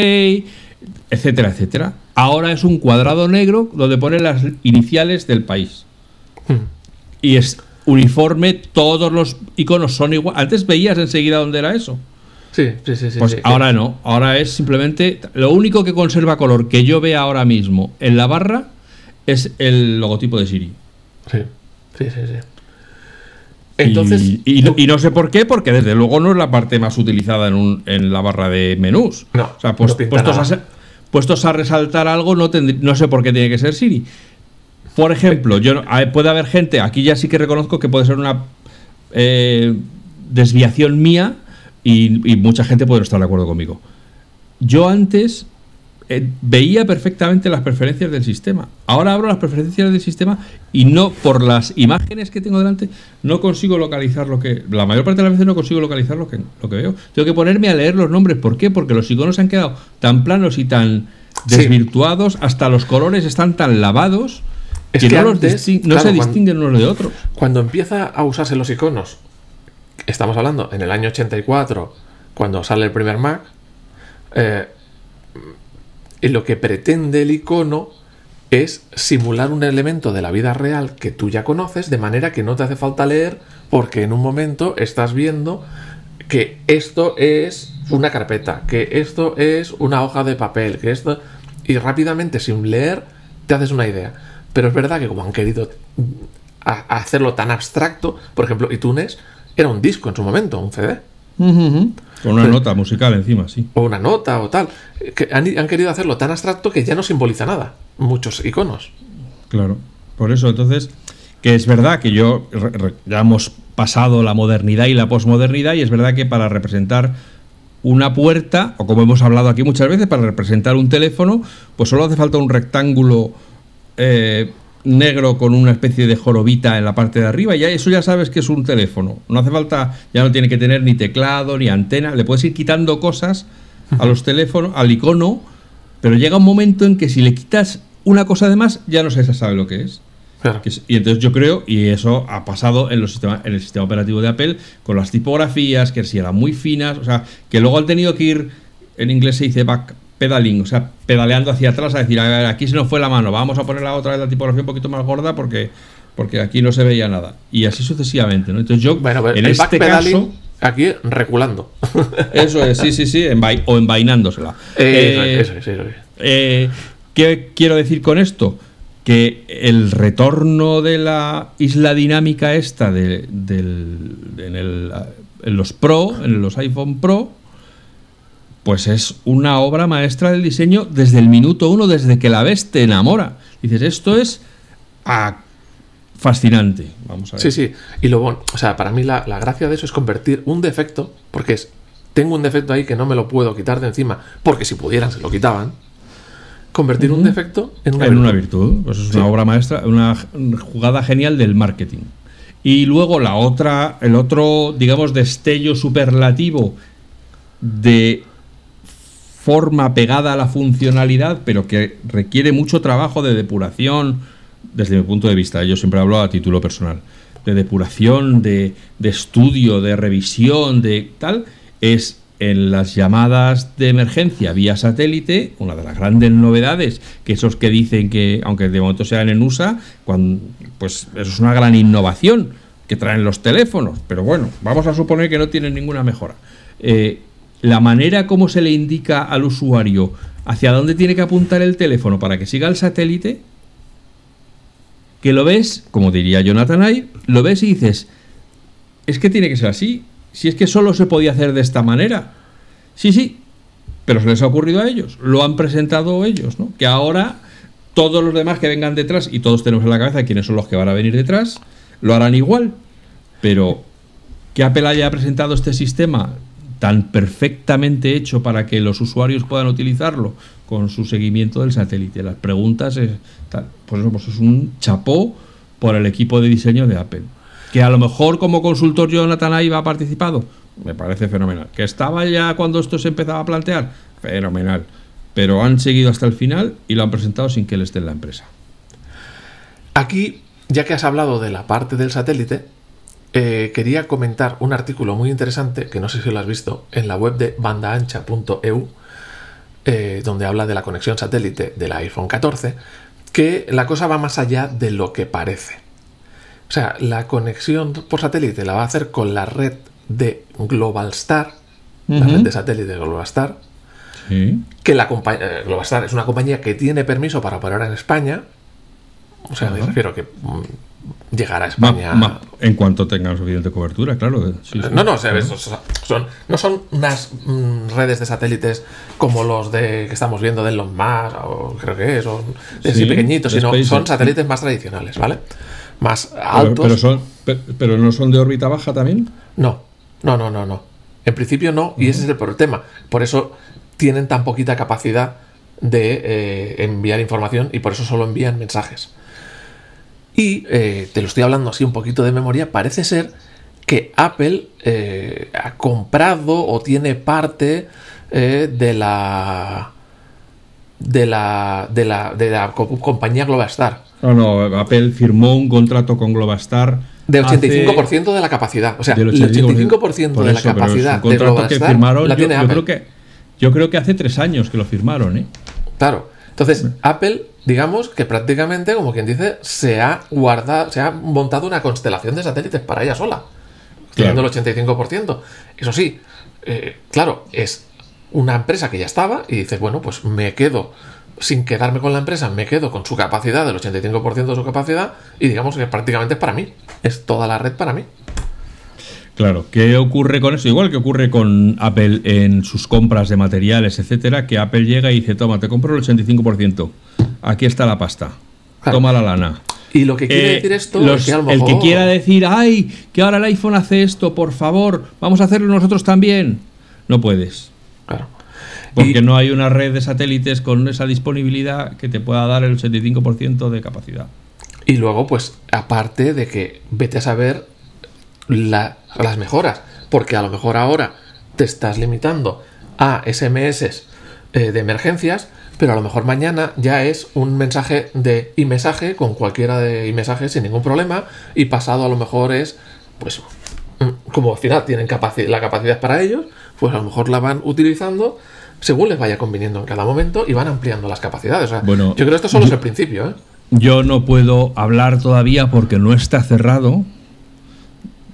etcétera, etcétera Ahora es un cuadrado negro donde pone las iniciales del país. Hmm. Y es uniforme, todos los iconos son iguales. Antes veías enseguida dónde era eso.
Sí, sí, sí.
pues ahora no. Ahora es simplemente. Lo único que conserva color que yo vea ahora mismo en la barra es el logotipo de Siri.
Sí, sí, sí. sí.
Entonces, y, no, sé por qué, porque desde luego no es la parte más utilizada en, en la barra de menús.
No,
o sea, pues, puestos, a, puestos a resaltar algo, no, no sé por qué tiene que ser Siri. Por ejemplo, yo puede haber gente, aquí ya sí que reconozco que puede ser una eh, desviación mía y, y, mucha gente puede no estar de acuerdo conmigo. Yo antes eh, veía perfectamente las preferencias del sistema. Ahora abro las preferencias del sistema y no, por las imágenes que tengo delante, no consigo localizar lo que. La mayor parte de las veces no consigo localizar lo que, lo que veo. Tengo que ponerme a leer los nombres. ¿Por qué? Porque los iconos se han quedado tan planos y tan desvirtuados, hasta los colores están tan lavados que, no, no se distinguen unos de otros.
Cuando empieza a usarse los iconos, estamos hablando en el año 84, cuando sale el primer Mac, eh, y lo que pretende el icono es simular un elemento de la vida real que tú ya conoces, de manera que no te hace falta leer, porque en un momento estás viendo que esto es una carpeta, que esto es una hoja de papel, que esto... Y rápidamente, sin leer, te haces una idea. Pero es verdad que como han querido hacerlo tan abstracto, por ejemplo, iTunes era un disco en su momento, un CD.
Con una nota musical encima, sí.
O una nota o tal. Que han, querido hacerlo tan abstracto que ya no simboliza nada. Muchos iconos.
Claro. Por eso, entonces, que es verdad que yo ya hemos pasado la modernidad y la posmodernidad, y es verdad que para representar una puerta, o como hemos hablado aquí muchas veces, para representar un teléfono, pues solo hace falta un rectángulo eh, negro con una especie de jorobita en la parte de arriba, y ya eso ya sabes que es un teléfono. No hace falta, ya no tiene que tener ni teclado ni antena, le puedes ir quitando cosas a los teléfonos, al icono, pero llega un momento en que si le quitas una cosa de más, ya no se sabe lo que es. y entonces yo creo, y eso ha pasado en, los sistemas, en el sistema operativo de Apple, con las tipografías, que si eran muy finas, o sea, que luego han tenido que ir, en inglés se dice back, pedaling, o sea, pedaleando hacia atrás a decir, a ver, aquí se nos fue la mano, vamos a poner la otra vez la tipografía un poquito más gorda porque, porque aquí no se veía nada. Y así sucesivamente, ¿no? Entonces yo,
bueno, en este caso... Aquí reculando.
Eso es, sí, sí, sí, o envainándosela.
Eh, eso, es, eso es.
Eh, ¿Qué quiero decir con esto? Que el retorno de la isla dinámica esta de, del, en, el, en los Pro, en los iPhone Pro, pues es una obra maestra del diseño desde el minuto uno, desde que la ves te enamora. Dices, esto es ah, fascinante. Vamos a ver.
Sí, sí. Y lo bueno, o sea, para mí la, gracia de eso es convertir un defecto, porque es, tengo un defecto ahí que no me lo puedo quitar de encima, porque si pudieran se lo quitaban. Convertir un defecto en una
en
virtud.
Una virtud. Pues es una obra maestra, una jugada genial del marketing. Y luego la otra, el otro, digamos, destello superlativo de forma pegada a la funcionalidad, pero que requiere mucho trabajo de depuración, desde mi punto de vista, yo siempre hablo a título personal, de depuración, de, estudio, de revisión, de tal, es en las llamadas de emergencia vía satélite, una de las grandes novedades, que esos que dicen que, aunque de momento sean en USA, cuando, pues eso es una gran innovación que traen los teléfonos, pero bueno, vamos a suponer que no tienen ninguna mejora. Eh, la manera como se le indica al usuario hacia dónde tiene que apuntar el teléfono para que siga el satélite, que lo ves, como diría Jonathan Ive, lo ves y dices, es que tiene que ser así. Si es que solo se podía hacer de esta manera. Sí, sí, pero se les ha ocurrido a ellos. Lo han presentado ellos, ¿no? Que ahora todos los demás que vengan detrás, y todos tenemos en la cabeza quiénes son los que van a venir detrás, lo harán igual. Pero que Apple haya presentado este sistema tan perfectamente hecho para que los usuarios puedan utilizarlo con su seguimiento del satélite. Las preguntas es, pues, es un chapó por el equipo de diseño de Apple. Que a lo mejor como consultor Jonathan Ive ha participado, me parece fenomenal. Que estaba ya cuando esto se empezaba a plantear, fenomenal. Pero han seguido hasta el final y lo han presentado sin que él esté en la empresa.
Aquí, ya que has hablado de la parte del satélite, eh, quería comentar un artículo muy interesante, que no sé si lo has visto, en la web de bandaancha.eu, eh, donde habla de la conexión satélite del iPhone 14, que la cosa va más allá de lo que parece. O sea, la conexión por satélite la va a hacer con la red de Globalstar, la red de satélite de Globalstar, que la compañía, Globalstar es una compañía que tiene permiso para operar en España, o sea, me refiero que llegará a España.
en cuanto tenga suficiente cobertura, claro.
no, no, son, no son unas mm, redes de satélites como los de que estamos viendo de los más o creo que son de pequeñitos, sino son satélites más tradicionales, ¿vale? Más altos.
Pero, son, pero, no son de órbita baja también.
No, no, no, no, no. En principio no, y ese es el problema. Por eso tienen tan poquita capacidad de eh, enviar información y por eso solo envían mensajes. Y eh, te lo estoy hablando así un poquito de memoria, parece ser que Apple eh, ha comprado o tiene parte de la de la de la de la compañía Globastar.
No, no, Apple firmó un contrato con Globastar
del 85% de la capacidad. O sea, el 85%, de la capacidad de Globastar
firmaron, la tiene yo, Apple. Creo que, yo creo que hace tres años que lo firmaron, ¿eh?
Claro. Entonces, Apple, digamos que prácticamente, como quien dice, se ha guardado, se ha montado una constelación de satélites para ella sola, teniendo el 85%. Eso sí, eh, claro, es una empresa que ya estaba y dices, bueno, pues me quedo sin quedarme con la empresa, me quedo con su capacidad, del 85% de su capacidad, y digamos que prácticamente es para mí. Es toda la red para mí.
Claro, ¿qué ocurre con eso? Igual que ocurre con Apple en sus compras de materiales, etcétera, que Apple llega y dice, toma, te compro el 85%, aquí está la pasta, toma la lana.
Y lo que quiere eh, decir esto es que a lo
mejor... El que quiera decir, ay, que ahora el iPhone hace esto, por favor, vamos a hacerlo nosotros también, no puedes.
Claro.
Porque no hay una red de satélites con esa disponibilidad que te pueda dar el 85% de capacidad.
Y luego, pues, aparte de que vete a saber las mejoras, porque a lo mejor ahora te estás limitando a SMS eh, de emergencias, pero a lo mejor mañana ya es un mensaje de mensaje con cualquiera de mensajes sin ningún problema, y pasado a lo mejor es, pues, mm, como al final tienen la capacidad para ellos, pues a lo mejor la van utilizando según les vaya conviniendo en cada momento y van ampliando las capacidades. bueno, yo creo que esto solo es el principio. ¿eh?
Yo no puedo hablar todavía porque no está cerrado.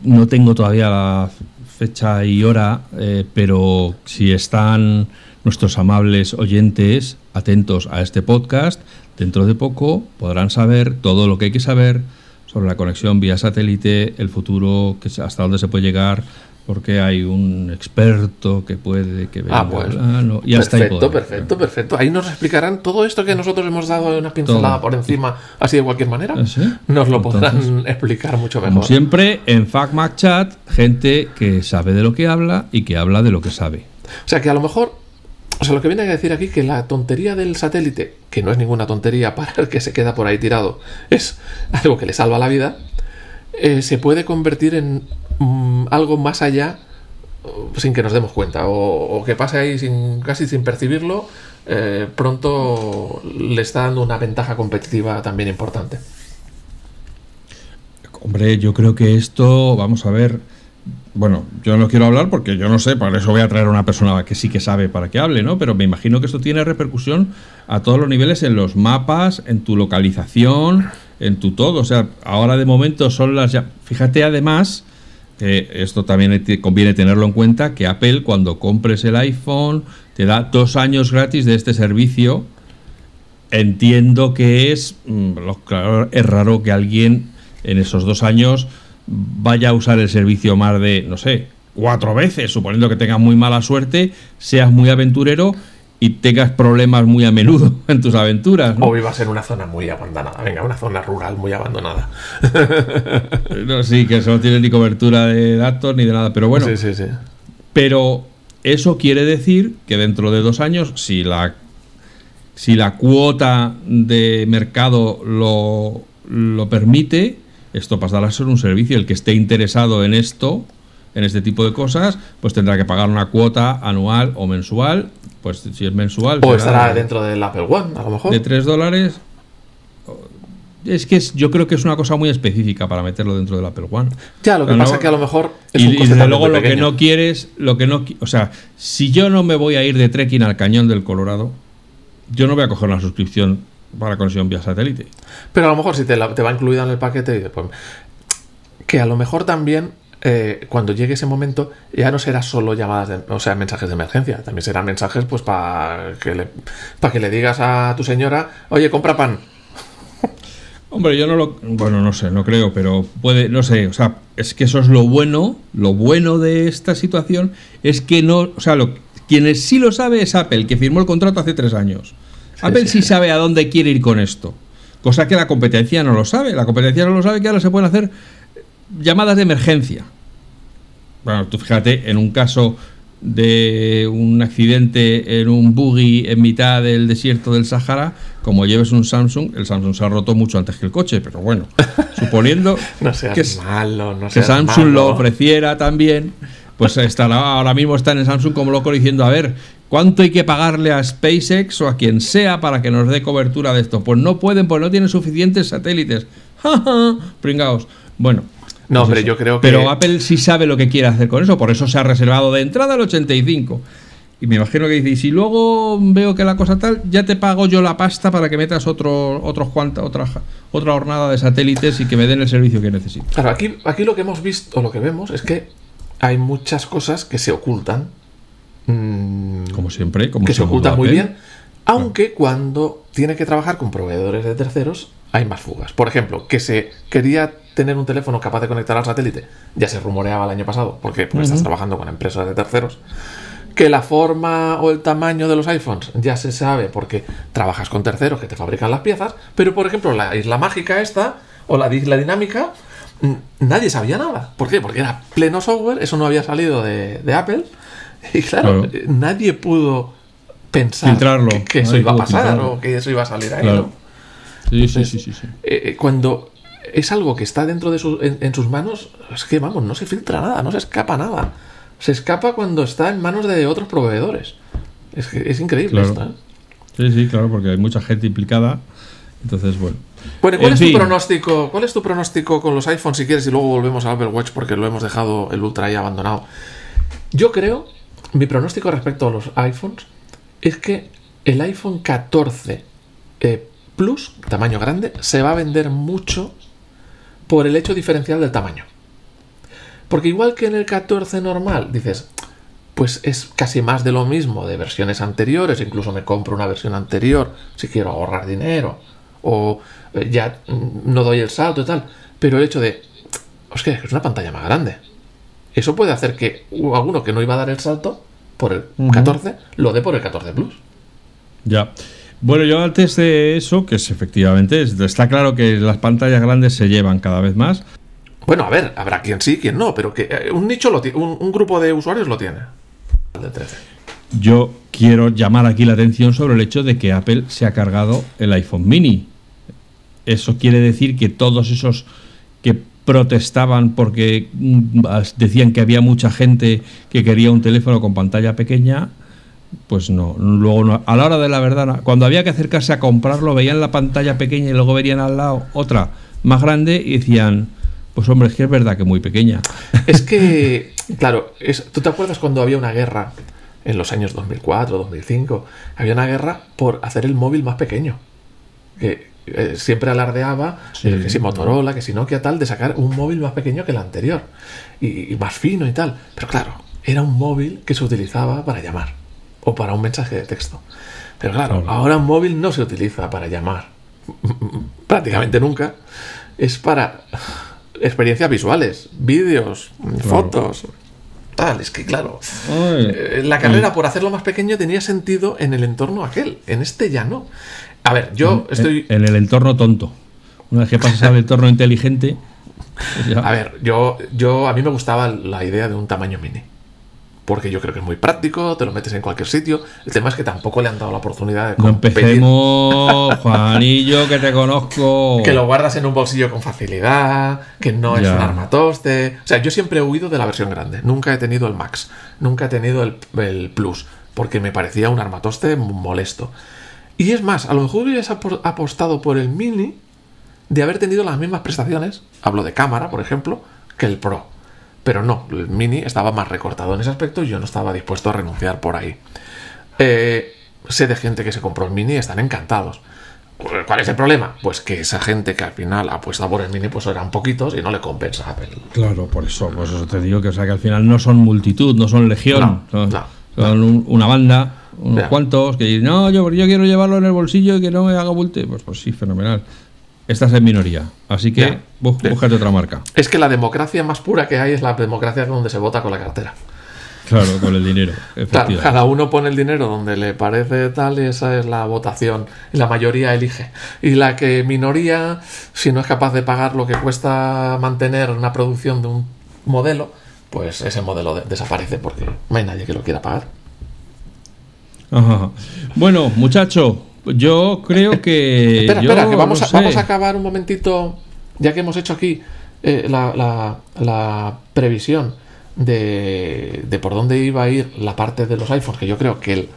No tengo todavía la fecha y hora, eh, pero si están nuestros amables oyentes atentos a este podcast, dentro de poco podrán saber todo lo que hay que saber sobre la conexión vía satélite, el futuro, que hasta dónde se puede llegar, porque hay un experto que puede que
venga, ah, bueno. y perfecto, perfecto, perfecto. Ahí nos explicarán todo esto que nosotros hemos dado una pincelada por encima, así de cualquier manera. ¿Ah, nos lo podrán explicar mucho mejor.
Como siempre, en FacMac Chat, gente que sabe de lo que habla y que habla de lo que sabe.
O sea que a lo mejor, o sea, lo que viene a decir aquí que la tontería del satélite, que no es ninguna tontería para el que se queda por ahí tirado, es algo que le salva la vida, eh, se puede convertir en Mm, algo más allá sin que nos demos cuenta o, que pase ahí sin, casi sin percibirlo, eh, pronto le está dando una ventaja competitiva también importante.
Hombre, yo creo que esto, vamos a ver, bueno, yo no quiero hablar porque yo no sé, para eso voy a traer a una persona que sí que sabe para que hable, ¿no? Pero me imagino que esto tiene repercusión a todos los niveles en los mapas, en tu localización, en tu todo. O sea, ahora de momento son las... Fíjate además esto también conviene tenerlo en cuenta, que Apple cuando compres el iPhone te da dos años gratis de este servicio. Entiendo que es, mm, claro, es raro que alguien en esos dos años vaya a usar el servicio más de, no sé, cuatro veces, suponiendo que tengas muy mala suerte, seas muy aventurero y tengas problemas muy a menudo en tus aventuras. ¿no?
O vivas en una zona muy abandonada. Venga, una zona rural muy abandonada.
No, sí, que eso no tiene ni cobertura de datos ni de nada, pero bueno,
sí, sí, sí.
Pero eso quiere decir que dentro de dos años, si la, si la cuota de mercado lo, lo permite, esto pasará a ser un servicio. El que esté interesado en esto, en este tipo de cosas, pues tendrá que pagar una cuota anual o mensual. Pues si es mensual,
O estará
de-
dentro del Apple One, a lo mejor.
de 3 dólares. Es que es- yo creo que es una cosa muy específica para meterlo dentro del Apple One.
Ya, lo que pasa
no.
es que a lo mejor es
Y,
un
y desde luego lo que no quieres, lo que no, o sea, si yo no me voy a ir de trekking al cañón del Colorado, yo no voy a coger una suscripción para conexión vía satélite.
Pero a lo mejor si te, la- te va incluida en el paquete, pues, que a lo mejor también eh, cuando llegue ese momento ya no será solo llamadas, de, o sea, mensajes de emergencia, también serán mensajes pues para que, le, para que le digas a tu señora, oye, compra pan.
Hombre, yo no lo, bueno, no sé, no creo, pero puede, no sé, o sea, es que eso es lo bueno, lo bueno de esta situación es que no, o sea, lo, quien sí lo sabe es Apple, que firmó el contrato hace tres años. Apple sí,
sí.
sabe a dónde quiere ir con esto, cosa que la competencia no lo sabe. La competencia no lo sabe que ahora se pueden hacer llamadas de emergencia. Bueno, tú fíjate, en un caso de un accidente en un buggy en mitad del desierto del Sahara, como lleves un Samsung, el Samsung se ha roto mucho antes que el coche, pero bueno, suponiendo
No seas
que, s-
malo, no
que
seas
Samsung
malo.
lo ofreciera también, pues estará, ahora mismo está en el Samsung como loco diciendo, a ver, ¿cuánto hay que pagarle a SpaceX o a quien sea para que nos dé cobertura de esto? Pues no pueden, pues no tienen suficientes satélites. Pringaos. Bueno.
No,
pues
pero
eso.
yo creo que-
Pero Apple sí sabe lo que quiere hacer con eso, por eso se ha reservado de entrada el 85. Y me imagino que dice, y si luego veo que la cosa tal, ya te pago yo la pasta para que metas otro, otros cuanta, otra, otra hornada de satélites y que me den el servicio que necesito.
Claro, aquí, aquí lo que hemos visto, o lo que vemos, es que hay muchas cosas que se ocultan. mm,
Como siempre, como
que se
segundo
ocultan muy bien. Aunque cuando tiene que trabajar con proveedores de terceros, hay más fugas. Por ejemplo, que se quería tener un teléfono capaz de conectar al satélite, ya se rumoreaba el año pasado, porque pues, estás trabajando con empresas de terceros. Que la forma o el tamaño de los iPhones ya se sabe porque trabajas con terceros que te fabrican las piezas, pero por ejemplo la isla mágica esta o la isla dinámica, nadie sabía nada. ¿Por qué? Porque era pleno software, eso no había salido de, de Apple, y claro,
Claro.
nadie pudo pensar
Filtrarlo,
que, que eso iba a pasar
filtrarlo.
o que eso iba a salir ahí.
Claro.
¿no?
Sí, sí, sí, sí, sí.
Eh, eh, cuando es algo que está dentro de su- en, en sus manos, es que vamos, no se filtra nada, no se escapa nada. Se escapa cuando está en manos de otros proveedores. Es, que es increíble
Claro.
esto. ¿eh?
Sí, sí, claro, porque hay mucha gente implicada. Entonces, bueno.
Bueno, ¿y ¿cuál
En
es
fin.
tu pronóstico? ¿Cuál es tu pronóstico con los iPhones si quieres y luego volvemos al Apple Watch porque lo hemos dejado el Ultra ahí abandonado? Yo creo, mi pronóstico respecto a los iPhones es que el iPhone 14 eh, Plus, tamaño grande, se va a vender mucho por el hecho diferencial del tamaño. Porque igual que en el 14 normal, dices, pues es casi más de lo mismo de versiones anteriores, incluso me compro una versión anterior si quiero ahorrar dinero, o eh, ya mm, no doy el salto y tal, pero el hecho de, hostia, es que es una pantalla más grande. Eso puede hacer que alguno que no iba a dar el salto por el
Ujú.
14 lo dé por el 14 Plus.
Ya. Bueno, yo antes de eso, que es efectivamente, es- está claro que las pantallas grandes se llevan cada vez más.
Bueno, a ver, habrá quien sí, quien no, pero que eh, un nicho lo tiene, un, un grupo de usuarios lo tiene. El de 13.
Yo quiero llamar aquí la atención sobre el hecho de que Apple se ha cargado el iPhone mini. Eso quiere decir que todos esos que protestaban porque mm, decían que había mucha gente que quería un teléfono con pantalla pequeña, pues no, luego no. A la hora de la verdad, cuando había que acercarse a comprarlo, veían la pantalla pequeña y luego verían al lado otra más grande y decían, pues hombre, es que es verdad que muy pequeña.
Es que, claro, es- ¿tú te acuerdas cuando había una guerra en los años 2004, 2005? Había una guerra por hacer el móvil más pequeño. Que eh, siempre alardeaba
Sí.
eh, que si Motorola, que si Nokia tal, de sacar un móvil más pequeño que el anterior. Y, y más fino y tal. Pero claro, era un móvil que se utilizaba para llamar. O para un mensaje de texto. Pero claro, ahora un móvil no se utiliza para llamar. Prácticamente nunca. Es para experiencias visuales, vídeos, fotos. Tal, es que claro. Eh, la carrera por hacerlo más pequeño tenía sentido en el entorno aquel. En este ya no. A ver, yo estoy.
En, el entorno tonto. Una vez que pasas al entorno inteligente.
Pues a ver, yo, yo a mí me gustaba la idea de un tamaño mini porque yo creo que es muy práctico, te lo metes en cualquier sitio. El tema es que tampoco le han dado la oportunidad de
competir. No empecemos, Juanillo, que te conozco.
Que lo guardas en un bolsillo con facilidad, que no es un armatoste. O sea, yo siempre he huido de la versión grande. Nunca he tenido el Max, nunca he tenido el, el Plus, porque me parecía un armatoste molesto. Y es más, a lo mejor hubieras apostado por el Mini de haber tenido las mismas prestaciones, hablo de cámara, por ejemplo, que el Pro. Pero no, el Mini estaba más recortado en ese aspecto y yo no estaba dispuesto a renunciar por ahí. Eh, sé de gente que se compró el Mini y están encantados. ¿Cuál es el problema? Pues que esa gente que al final apuesta por el Mini, pues eran poquitos y no le compensa Apple.
Claro, por eso, pues eso te digo que, o sea, que al final no son multitud, no son legión, son, una banda, unos cuantos que dicen, no, yo, yo quiero llevarlo en el bolsillo y que no me haga vuelte. Pues, pues sí, fenomenal estás en minoría. Así que búscate otra marca.
Es que la democracia más pura que hay es la democracia donde se vota con la cartera.
Claro, con el dinero.
cada uno pone el dinero donde le parece tal y esa es la votación. Y la mayoría elige. Y la que minoría, si no es capaz de pagar lo que cuesta mantener una producción de un modelo, pues ese modelo desaparece porque no hay nadie que lo quiera pagar.
Bueno, muchacho, yo creo que.
espera, espera, que vamos, a, vamos a acabar un momentito, ya que hemos hecho aquí eh, la, previsión de, de, por dónde iba a ir la parte de los iPhones, que yo creo que el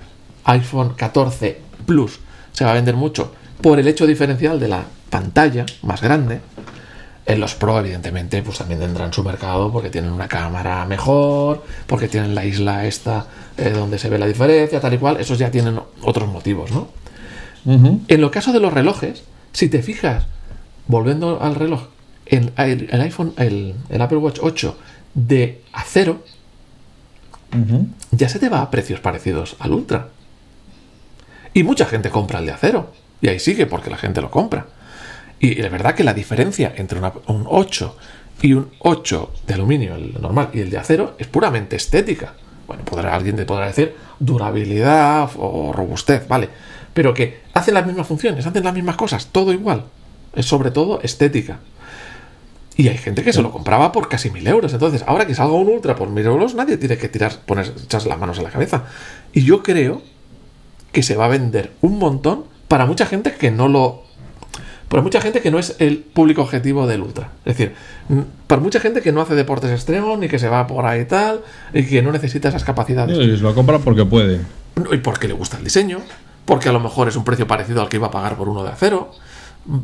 iPhone 14 Plus se va a vender mucho por el hecho diferencial de la pantalla más grande. En los Pro, evidentemente, pues también tendrán su mercado porque tienen una cámara mejor, porque tienen la isla esta eh, donde se ve la diferencia, tal y cual. Esos ya tienen otros motivos, ¿no? En lo caso de los relojes, si te fijas, volviendo al reloj, el, el, iPhone, el, Apple Watch 8 de acero, ya se te va a precios parecidos al Ultra. Y mucha gente compra el de acero. Y ahí sigue porque la gente lo compra. Y es verdad que la diferencia entre un 8 y un 8 de aluminio, el normal, y el de acero es puramente estética. Bueno, podrá, alguien te podrá decir durabilidad o robustez, vale pero que hacen las mismas funciones, hacen las mismas cosas, todo igual. Es sobre todo estética. Y hay gente que se lo compraba por casi mil euros. Entonces, ahora que salga un Ultra por mil euros, nadie tiene que tirar, poner, echarse las manos en la cabeza. Y yo creo que se va a vender un montón para mucha gente que no lo. Para mucha gente que no es el público objetivo del Ultra. Es decir, para mucha gente que no hace deportes extremos, ni que se va por ahí y tal, y que no necesita esas capacidades.
Y se lo compra porque puede.
Y porque le gusta el diseño, porque a lo mejor es un precio parecido al que iba a pagar por uno de acero,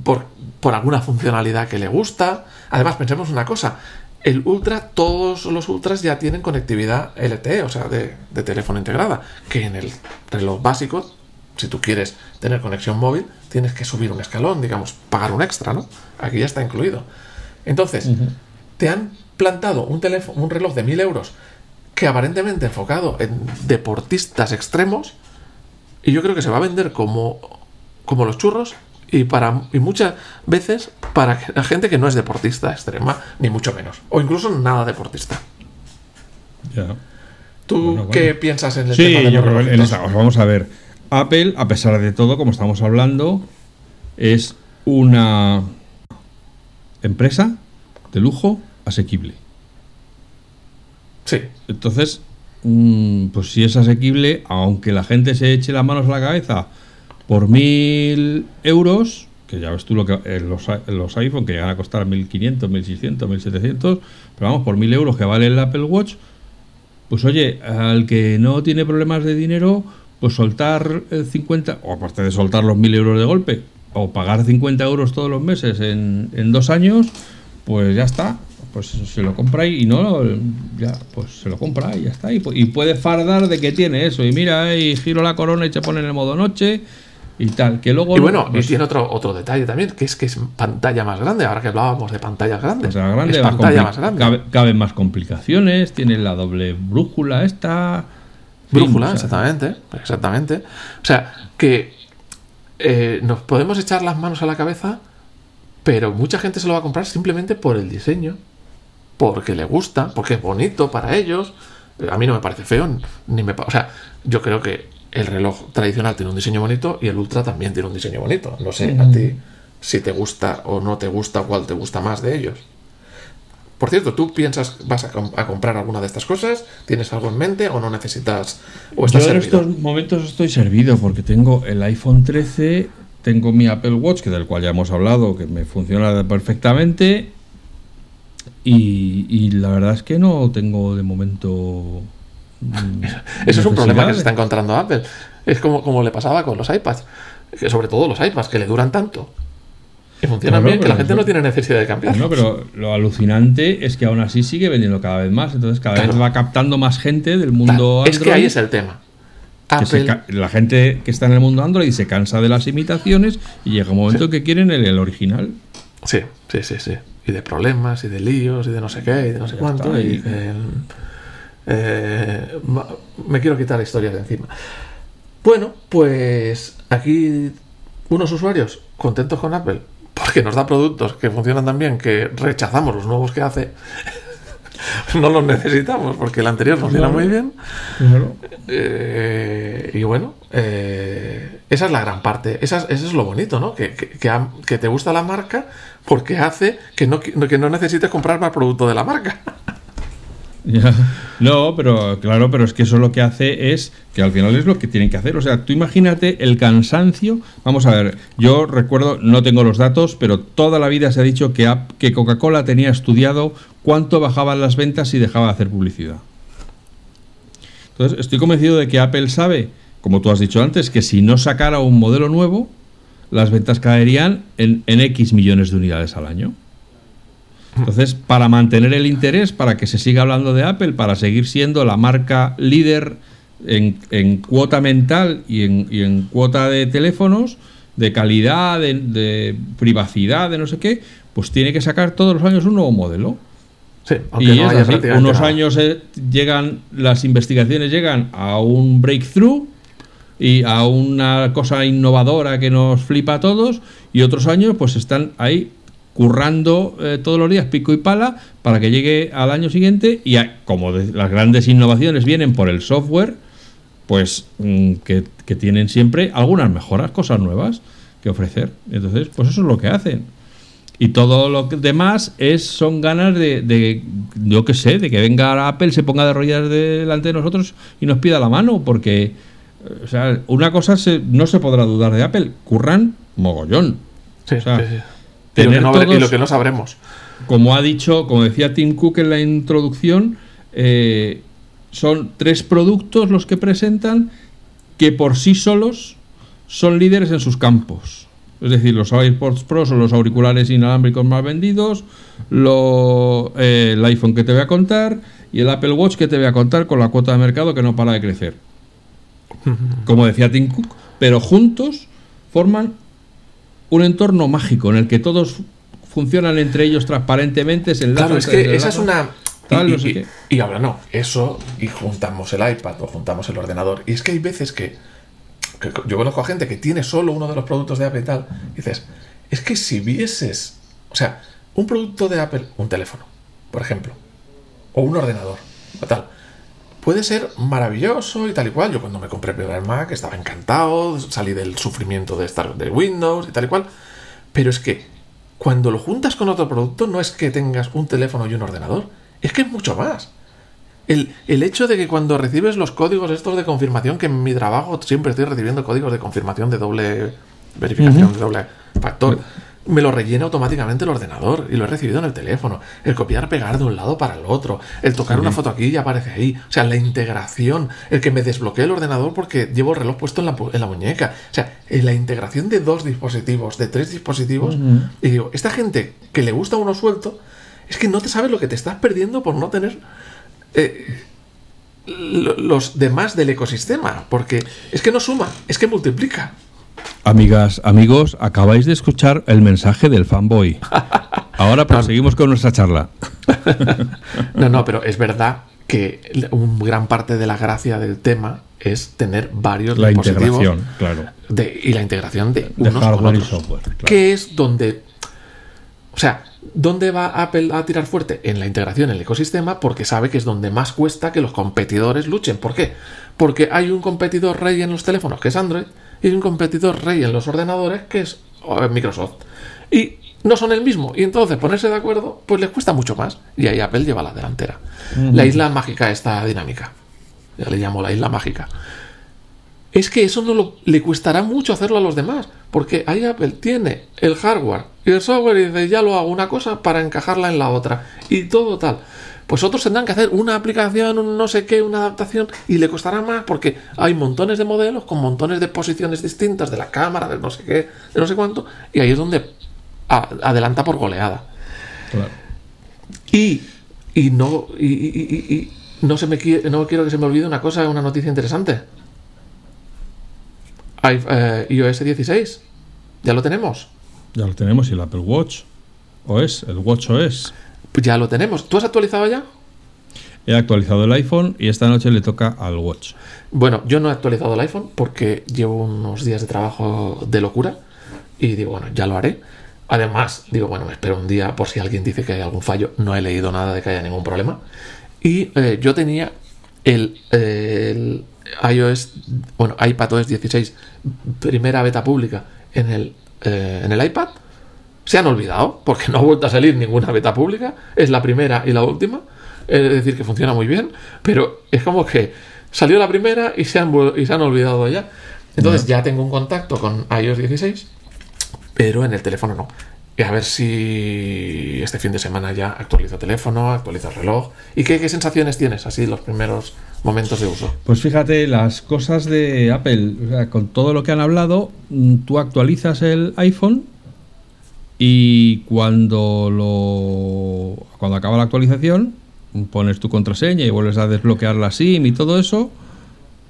por, por alguna funcionalidad que le gusta. Además, pensemos una cosa, el Ultra, todos los Ultras ya tienen conectividad LTE, o sea, de, teléfono integrada, que en el reloj básico, si tú quieres tener conexión móvil, tienes que subir un escalón, digamos, pagar un extra, ¿no? Aquí ya está incluido. Entonces, te han plantado un teléfono, un reloj de 1000 euros que aparentemente enfocado en deportistas extremos, y yo creo que se va a vender como, como los churros y, para, y muchas veces para la gente que no es deportista extrema, ni mucho menos. O incluso nada deportista.
Ya.
¿Tú qué piensas en el
sí, tema de yo creo en Vamos a ver. Apple, a pesar de todo, como estamos hablando, es una empresa de lujo asequible.
Sí.
Entonces, pues si es asequible, aunque la gente se eche las manos a la cabeza por mil euros, que ya ves tú lo que eh, los, los iPhone que llegan a costar 1500, 1600, 1700, pero vamos, por mil euros que vale el Apple Watch, pues oye, al que no tiene problemas de dinero, pues soltar 50, o aparte de soltar los mil euros de golpe, o pagar 50 euros todos los meses en, en dos años, pues ya está, pues se lo compra y no, ya, pues se lo compra y ya está. Y, puede fardar de que tiene eso. Y mira, y giro la corona y se pone en el modo noche y tal. Que luego.
Y bueno, y tiene otro, otro detalle también, que es que es pantalla más grande. Ahora que hablábamos de pantallas grandes.
Pues grande,
es pantalla más grande.
caben más complicaciones, tiene la doble brújula esta.
Brújula, exactamente, exactamente. O sea, que eh, nos podemos echar las manos a la cabeza, pero mucha gente se lo va a comprar simplemente por el diseño, porque le gusta, porque es bonito para ellos. A mí no me parece feo, ni me, o sea, yo creo que el reloj tradicional tiene un diseño bonito y el Ultra también tiene un diseño bonito. No sé a ti si te gusta o no te gusta, cuál te gusta más de ellos. Por cierto, ¿tú piensas, vas a, comprar alguna de estas cosas? ¿Tienes algo en mente o no necesitas? O
estás Yo en estos momentos estoy servido porque tengo el iPhone 13, tengo mi Apple Watch, que del cual ya hemos hablado, que me funciona perfectamente. Y, la verdad es que no tengo de momento.
Mm, Eso es un problema que se está encontrando Apple. Es como, como le pasaba con los iPads, que sobre todo los iPads, que le duran tanto. Que funcionan bien, que la gente no tiene necesidad de cambiar.
No, pero lo alucinante es que aún así sigue vendiendo cada vez más. Entonces cada vez va captando más gente del mundo
Android. Es que ahí es el tema.
la gente que está en el mundo Android se cansa de las imitaciones y llega un momento que quieren el, original.
Sí, sí, sí, sí. Y de problemas, y de líos, y de no sé qué, y de no sé cuánto. y, eh, me quiero quitar historias de encima. Bueno, pues aquí unos usuarios contentos con Apple porque nos da productos que funcionan tan bien que rechazamos los nuevos que hace. no los necesitamos porque el anterior funciona muy bien. Eh, y bueno, eh, esa es la gran parte. Esa eso es lo bonito, ¿no? Que, que, te gusta la marca porque hace que no, que no necesites comprar más producto de la marca.
No, pero claro, pero es que eso lo que hace es que al final es lo que tienen que hacer. O sea, tú imagínate el cansancio. Vamos a ver, yo recuerdo, no tengo los datos, pero toda la vida se ha dicho que, que Coca-Cola tenía estudiado cuánto bajaban las ventas si dejaba de hacer publicidad. Entonces, estoy convencido de que Apple sabe, como tú has dicho antes, que si no sacara un modelo nuevo, las ventas caerían en, en X millones de unidades al año. Entonces, para mantener el interés, para que se siga hablando de Apple, para seguir siendo la marca líder en, cuota mental y en, cuota de teléfonos, de calidad, de, privacidad, de no sé qué, pues tiene que sacar todos los años un nuevo modelo.
Sí, aunque no haya
unos años eh, llegan, las investigaciones llegan a un breakthrough y a una cosa innovadora que nos flipa a todos, y otros años pues están ahí currando eh, todos los días pico y pala para que llegue al año siguiente y como las grandes innovaciones vienen por el software, pues mm, que, tienen siempre algunas mejoras, cosas nuevas que ofrecer. Entonces, pues eso es lo que hacen. Y todo lo demás es, son ganas de, yo qué sé, de que venga Apple, se ponga de rodillas delante de nosotros y nos pida la mano, porque, o sea, una cosa no se podrá dudar de Apple, curran mogollón.
Sí, sí, sí y lo, que no, sabremos.
Como ha dicho, como decía Tim Cook en la introducción, eh, son tres productos los que presentan que por sí solos son líderes en sus campos. Es decir, los AirPods Pro son los auriculares inalámbricos más vendidos, lo, eh, el iPhone que te voy a contar y el Apple Watch que te voy a contar con la cuota de mercado que no para de crecer. Como decía Tim Cook, pero juntos forman un entorno mágico en el que todos funcionan entre ellos transparentemente.
Se claro, es que esa es una... y, ahora no, eso y juntamos el iPad o juntamos el ordenador. Y es que hay veces que, yo conozco a gente que tiene solo uno de los productos de Apple y tal, y dices, es que si vieses, o sea, un producto de Apple, un teléfono, por ejemplo, o un ordenador, o tal, puede ser maravilloso y tal y cual. Yo cuando me compré el Mac estaba encantado, salí del sufrimiento de estar de Windows y tal y cual. Pero es que cuando lo juntas con otro producto no es que tengas un teléfono y un ordenador, es que es mucho más. El, hecho de que cuando recibes los códigos estos de confirmación, que en mi trabajo siempre estoy recibiendo códigos de confirmación de doble verificación, de doble factor me lo rellena automáticamente el ordenador y lo he recibido en el teléfono. El copiar, pegar de un lado para el otro. El tocar una foto aquí y aparece ahí. O sea, la integración. El que me desbloquee el ordenador porque llevo el reloj puesto en la, en la muñeca. O sea, la integración de dos dispositivos, de tres dispositivos. Y digo, esta gente que le gusta uno suelto, es que no te sabes lo que te estás perdiendo por no tener... Eh, los demás del ecosistema, porque es que no suma, es que multiplica.
Amigas, amigos, acabáis de escuchar el mensaje del fanboy. Ahora proseguimos con nuestra charla.
no, no, pero es verdad que un gran parte de la gracia del tema es tener varios
La
dispositivos
integración, claro.
de- y la integración de,
De
unos con
hardware y
otros.
software. claro.
que es donde. O sea, ¿dónde va Apple a tirar fuerte? En la integración en el ecosistema, porque sabe que es donde más cuesta que los competidores luchen. ¿Por qué? Porque hay un competidor rey en los teléfonos, que es Android, y hay un competidor rey en los ordenadores, que es Microsoft. Y no son el mismo. Y entonces ponerse de acuerdo, pues les cuesta mucho más. Y ahí Apple lleva la delantera. La isla mágica esta dinámica. Ya le llamo la isla mágica es que eso no lo- le cuestará mucho hacerlo a los demás, porque ahí Apple tiene el hardware y el software y dice, ya lo hago una cosa para encajarla en la otra y todo tal. Pues otros tendrán que hacer una aplicación, un no sé qué, una adaptación y le costará más porque hay montones de modelos con montones de posiciones distintas de la cámara, de no sé qué, de no sé cuánto, y ahí es donde adelanta por goleada.
Claro.
Y, y no y, no se me no quiero que se me olvide una cosa, una noticia interesante. Hay, eh, iOS 16. Ya lo tenemos.
Ya lo tenemos y el Apple Watch OS, el Watch OS.
Pues ya lo tenemos. ¿Tú has actualizado ya?
He actualizado el iPhone y esta noche le toca al Watch.
Bueno, yo no he actualizado el iPhone porque llevo unos días de trabajo de locura y digo, bueno, ya lo haré. Además, digo, bueno, me espero un día por si alguien dice que hay algún fallo. No he leído nada de que haya ningún problema. Y eh, yo tenía el, el iOS, bueno, iPadOS 16, primera beta pública en el, eh, en el iPad. Se han olvidado porque no ha vuelto a salir ninguna beta pública. Es la primera y la última. Es decir, que funciona muy bien. Pero es como que salió la primera y se han, y se han olvidado ya. Entonces ya tengo un contacto con iOS 16, pero en el teléfono no. Y a ver si este fin de semana ya actualizo teléfono, actualizo reloj. ¿Y qué, qué sensaciones tienes así los primeros momentos de uso?
Pues fíjate, las cosas de Apple, o sea, con todo lo que han hablado, mm, tú actualizas el iPhone y cuando lo cuando acaba la actualización, pones tu contraseña y vuelves a desbloquear la SIM y todo eso,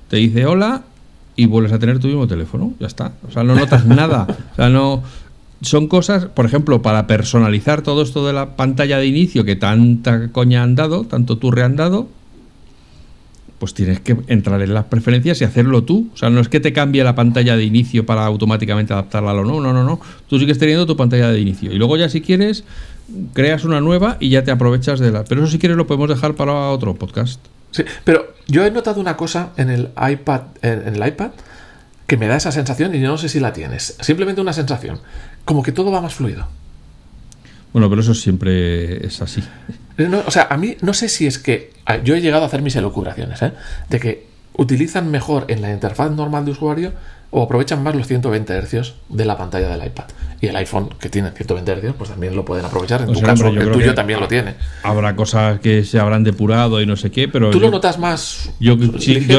te dice hola y vuelves a tener tu mismo teléfono, ya está. O sea, no notas nada. O sea, no son cosas, por ejemplo, para personalizar todo esto de la pantalla de inicio que tanta coña han dado, tanto turre han dado, pues tienes que entrar en las preferencias y hacerlo tú. O sea, no es que te cambie la pantalla de inicio para automáticamente adaptarla a lo no, no, no, no. Tú sigues teniendo tu pantalla de inicio. Y luego ya si quieres, creas una nueva y ya te aprovechas de la... Pero eso si quieres lo podemos dejar para otro podcast.
Sí, pero yo he notado una cosa en el iPad, en, en el iPad, que me da esa sensación y yo no sé si la tienes. Simplemente una sensación. Como que todo va más fluido.
Bueno, pero eso siempre es así.
No, o sea, a mí no sé si es que a- yo he llegado a hacer mis elucubraciones, ¿eh? De que utilizan mejor en la interfaz normal de usuario o aprovechan más los 120 Hz de la pantalla del iPad. Y el iPhone, que tiene 120 Hz, pues también lo pueden aprovechar. En
O
tu
sea,
caso,
hombre,
el tuyo también lo tiene.
Habrá cosas que se habrán depurado y no sé qué, pero...
¿Tú lo notas más
Yo, sí, es, que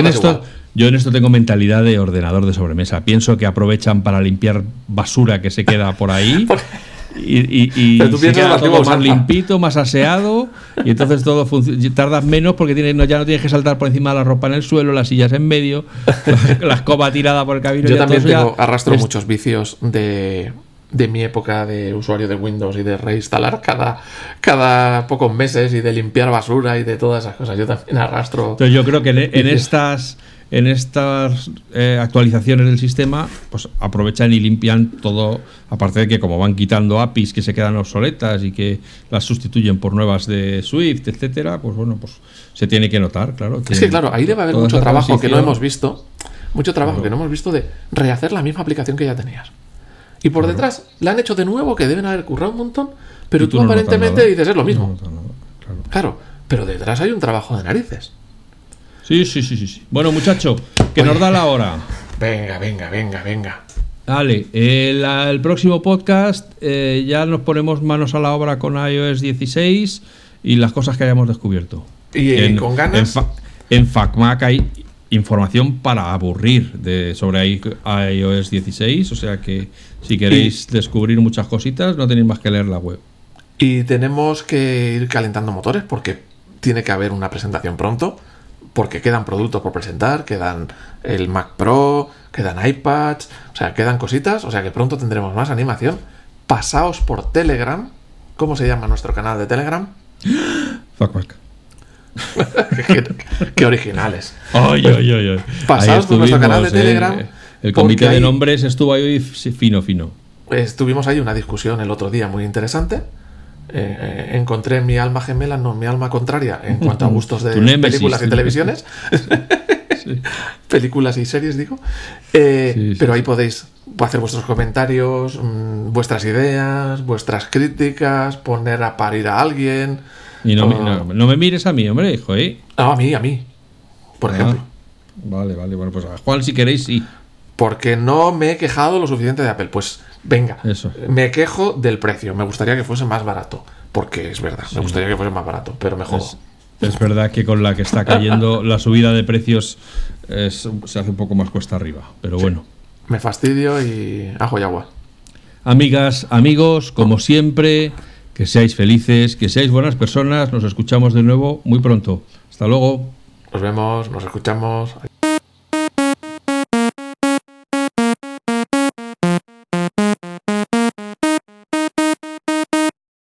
en esto,
igual?
yo en esto tengo mentalidad de ordenador de sobremesa. Pienso que aprovechan para limpiar basura que se queda por ahí. Y, y- y
Pero tú
se
piensas
queda
en el
todo más limpito, más aseado, y entonces todo tardas menos porque tienes, ya no tienes que saltar por encima de la ropa en el suelo, las sillas en medio, la escoba tirada por el camino.
Yo también
ya
arrastro
es-
muchos vicios de, de mi época de usuario de Windows y de reinstalar cada, cada pocos meses y de limpiar basura y de todas esas cosas. Yo también arrastro.
Entonces yo creo que en, estas en estas eh, actualizaciones del sistema, pues aprovechan y limpian todo, aparte de que como van quitando APIs que se quedan obsoletas y que las sustituyen por nuevas de Swift, etcétera, pues bueno, pues se tiene que notar, claro.
Es que claro, ahí debe haber mucho trabajo que no hemos visto. Mucho trabajo
Claro.
que no hemos visto de rehacer la misma aplicación que ya tenías. Y por detrás la han hecho de nuevo, que deben haber currado un montón, pero
Y
tú,
no
aparentemente dices es lo mismo.
Claro,
pero detrás hay un trabajo de narices.
Sí, sí, sí, sí. Bueno, muchacho, que nos da la hora.
Venga, venga, venga, venga.
Vale, el, el próximo podcast eh, ya nos ponemos manos a la obra con iOS 16 y las cosas que hayamos descubierto.
Y eh, con ganas.
En, en FacMac hay información para aburrir de, sobre iOS 16, o sea que si queréis descubrir muchas cositas no tenéis más que leer la web.
Y tenemos que ir calentando motores porque tiene que haber una presentación pronto. Porque quedan productos por presentar, quedan el Mac Pro, quedan iPads, o sea, quedan cositas, o sea que pronto tendremos más animación. Pasaos por Telegram. ¿Cómo se llama nuestro canal de Telegram?
FacMac.
qué, originales.
Ay, ay, ay, ay.
Pasados por nuestro canal de
eh,
Telegram.
el comité de nombres estuvo ahí fino, fino.
Estuvimos ahí una discusión el otro día muy interesante. Eh, encontré mi alma gemela, no, mi alma contraria en cuanto a gustos de películas y televisiones. películas y series, digo. Eh, pero ahí podéis hacer vuestros comentarios, mm, vuestras ideas, vuestras críticas, poner a parir a alguien.
Y no, me mires a mí, hombre, hijo, ¿eh?
No, a mí, a mí. Por ah, ejemplo.
Vale, vale, bueno, pues a Juan, si queréis, sí.
Porque no me he quejado lo suficiente de Apple. Pues venga,
Eso.
me quejo del precio. Me gustaría que fuese más barato. Porque es verdad, me gustaría que fuese más barato, pero mejor.
Es, verdad que con la que está cayendo la subida de precios se hace un poco más cuesta arriba. Pero bueno.
Me fastidio y ajo y agua.
Amigas, amigos, como siempre, que seáis felices, que seáis buenas personas. Nos escuchamos de nuevo muy pronto. Hasta luego.
Nos vemos, nos escuchamos.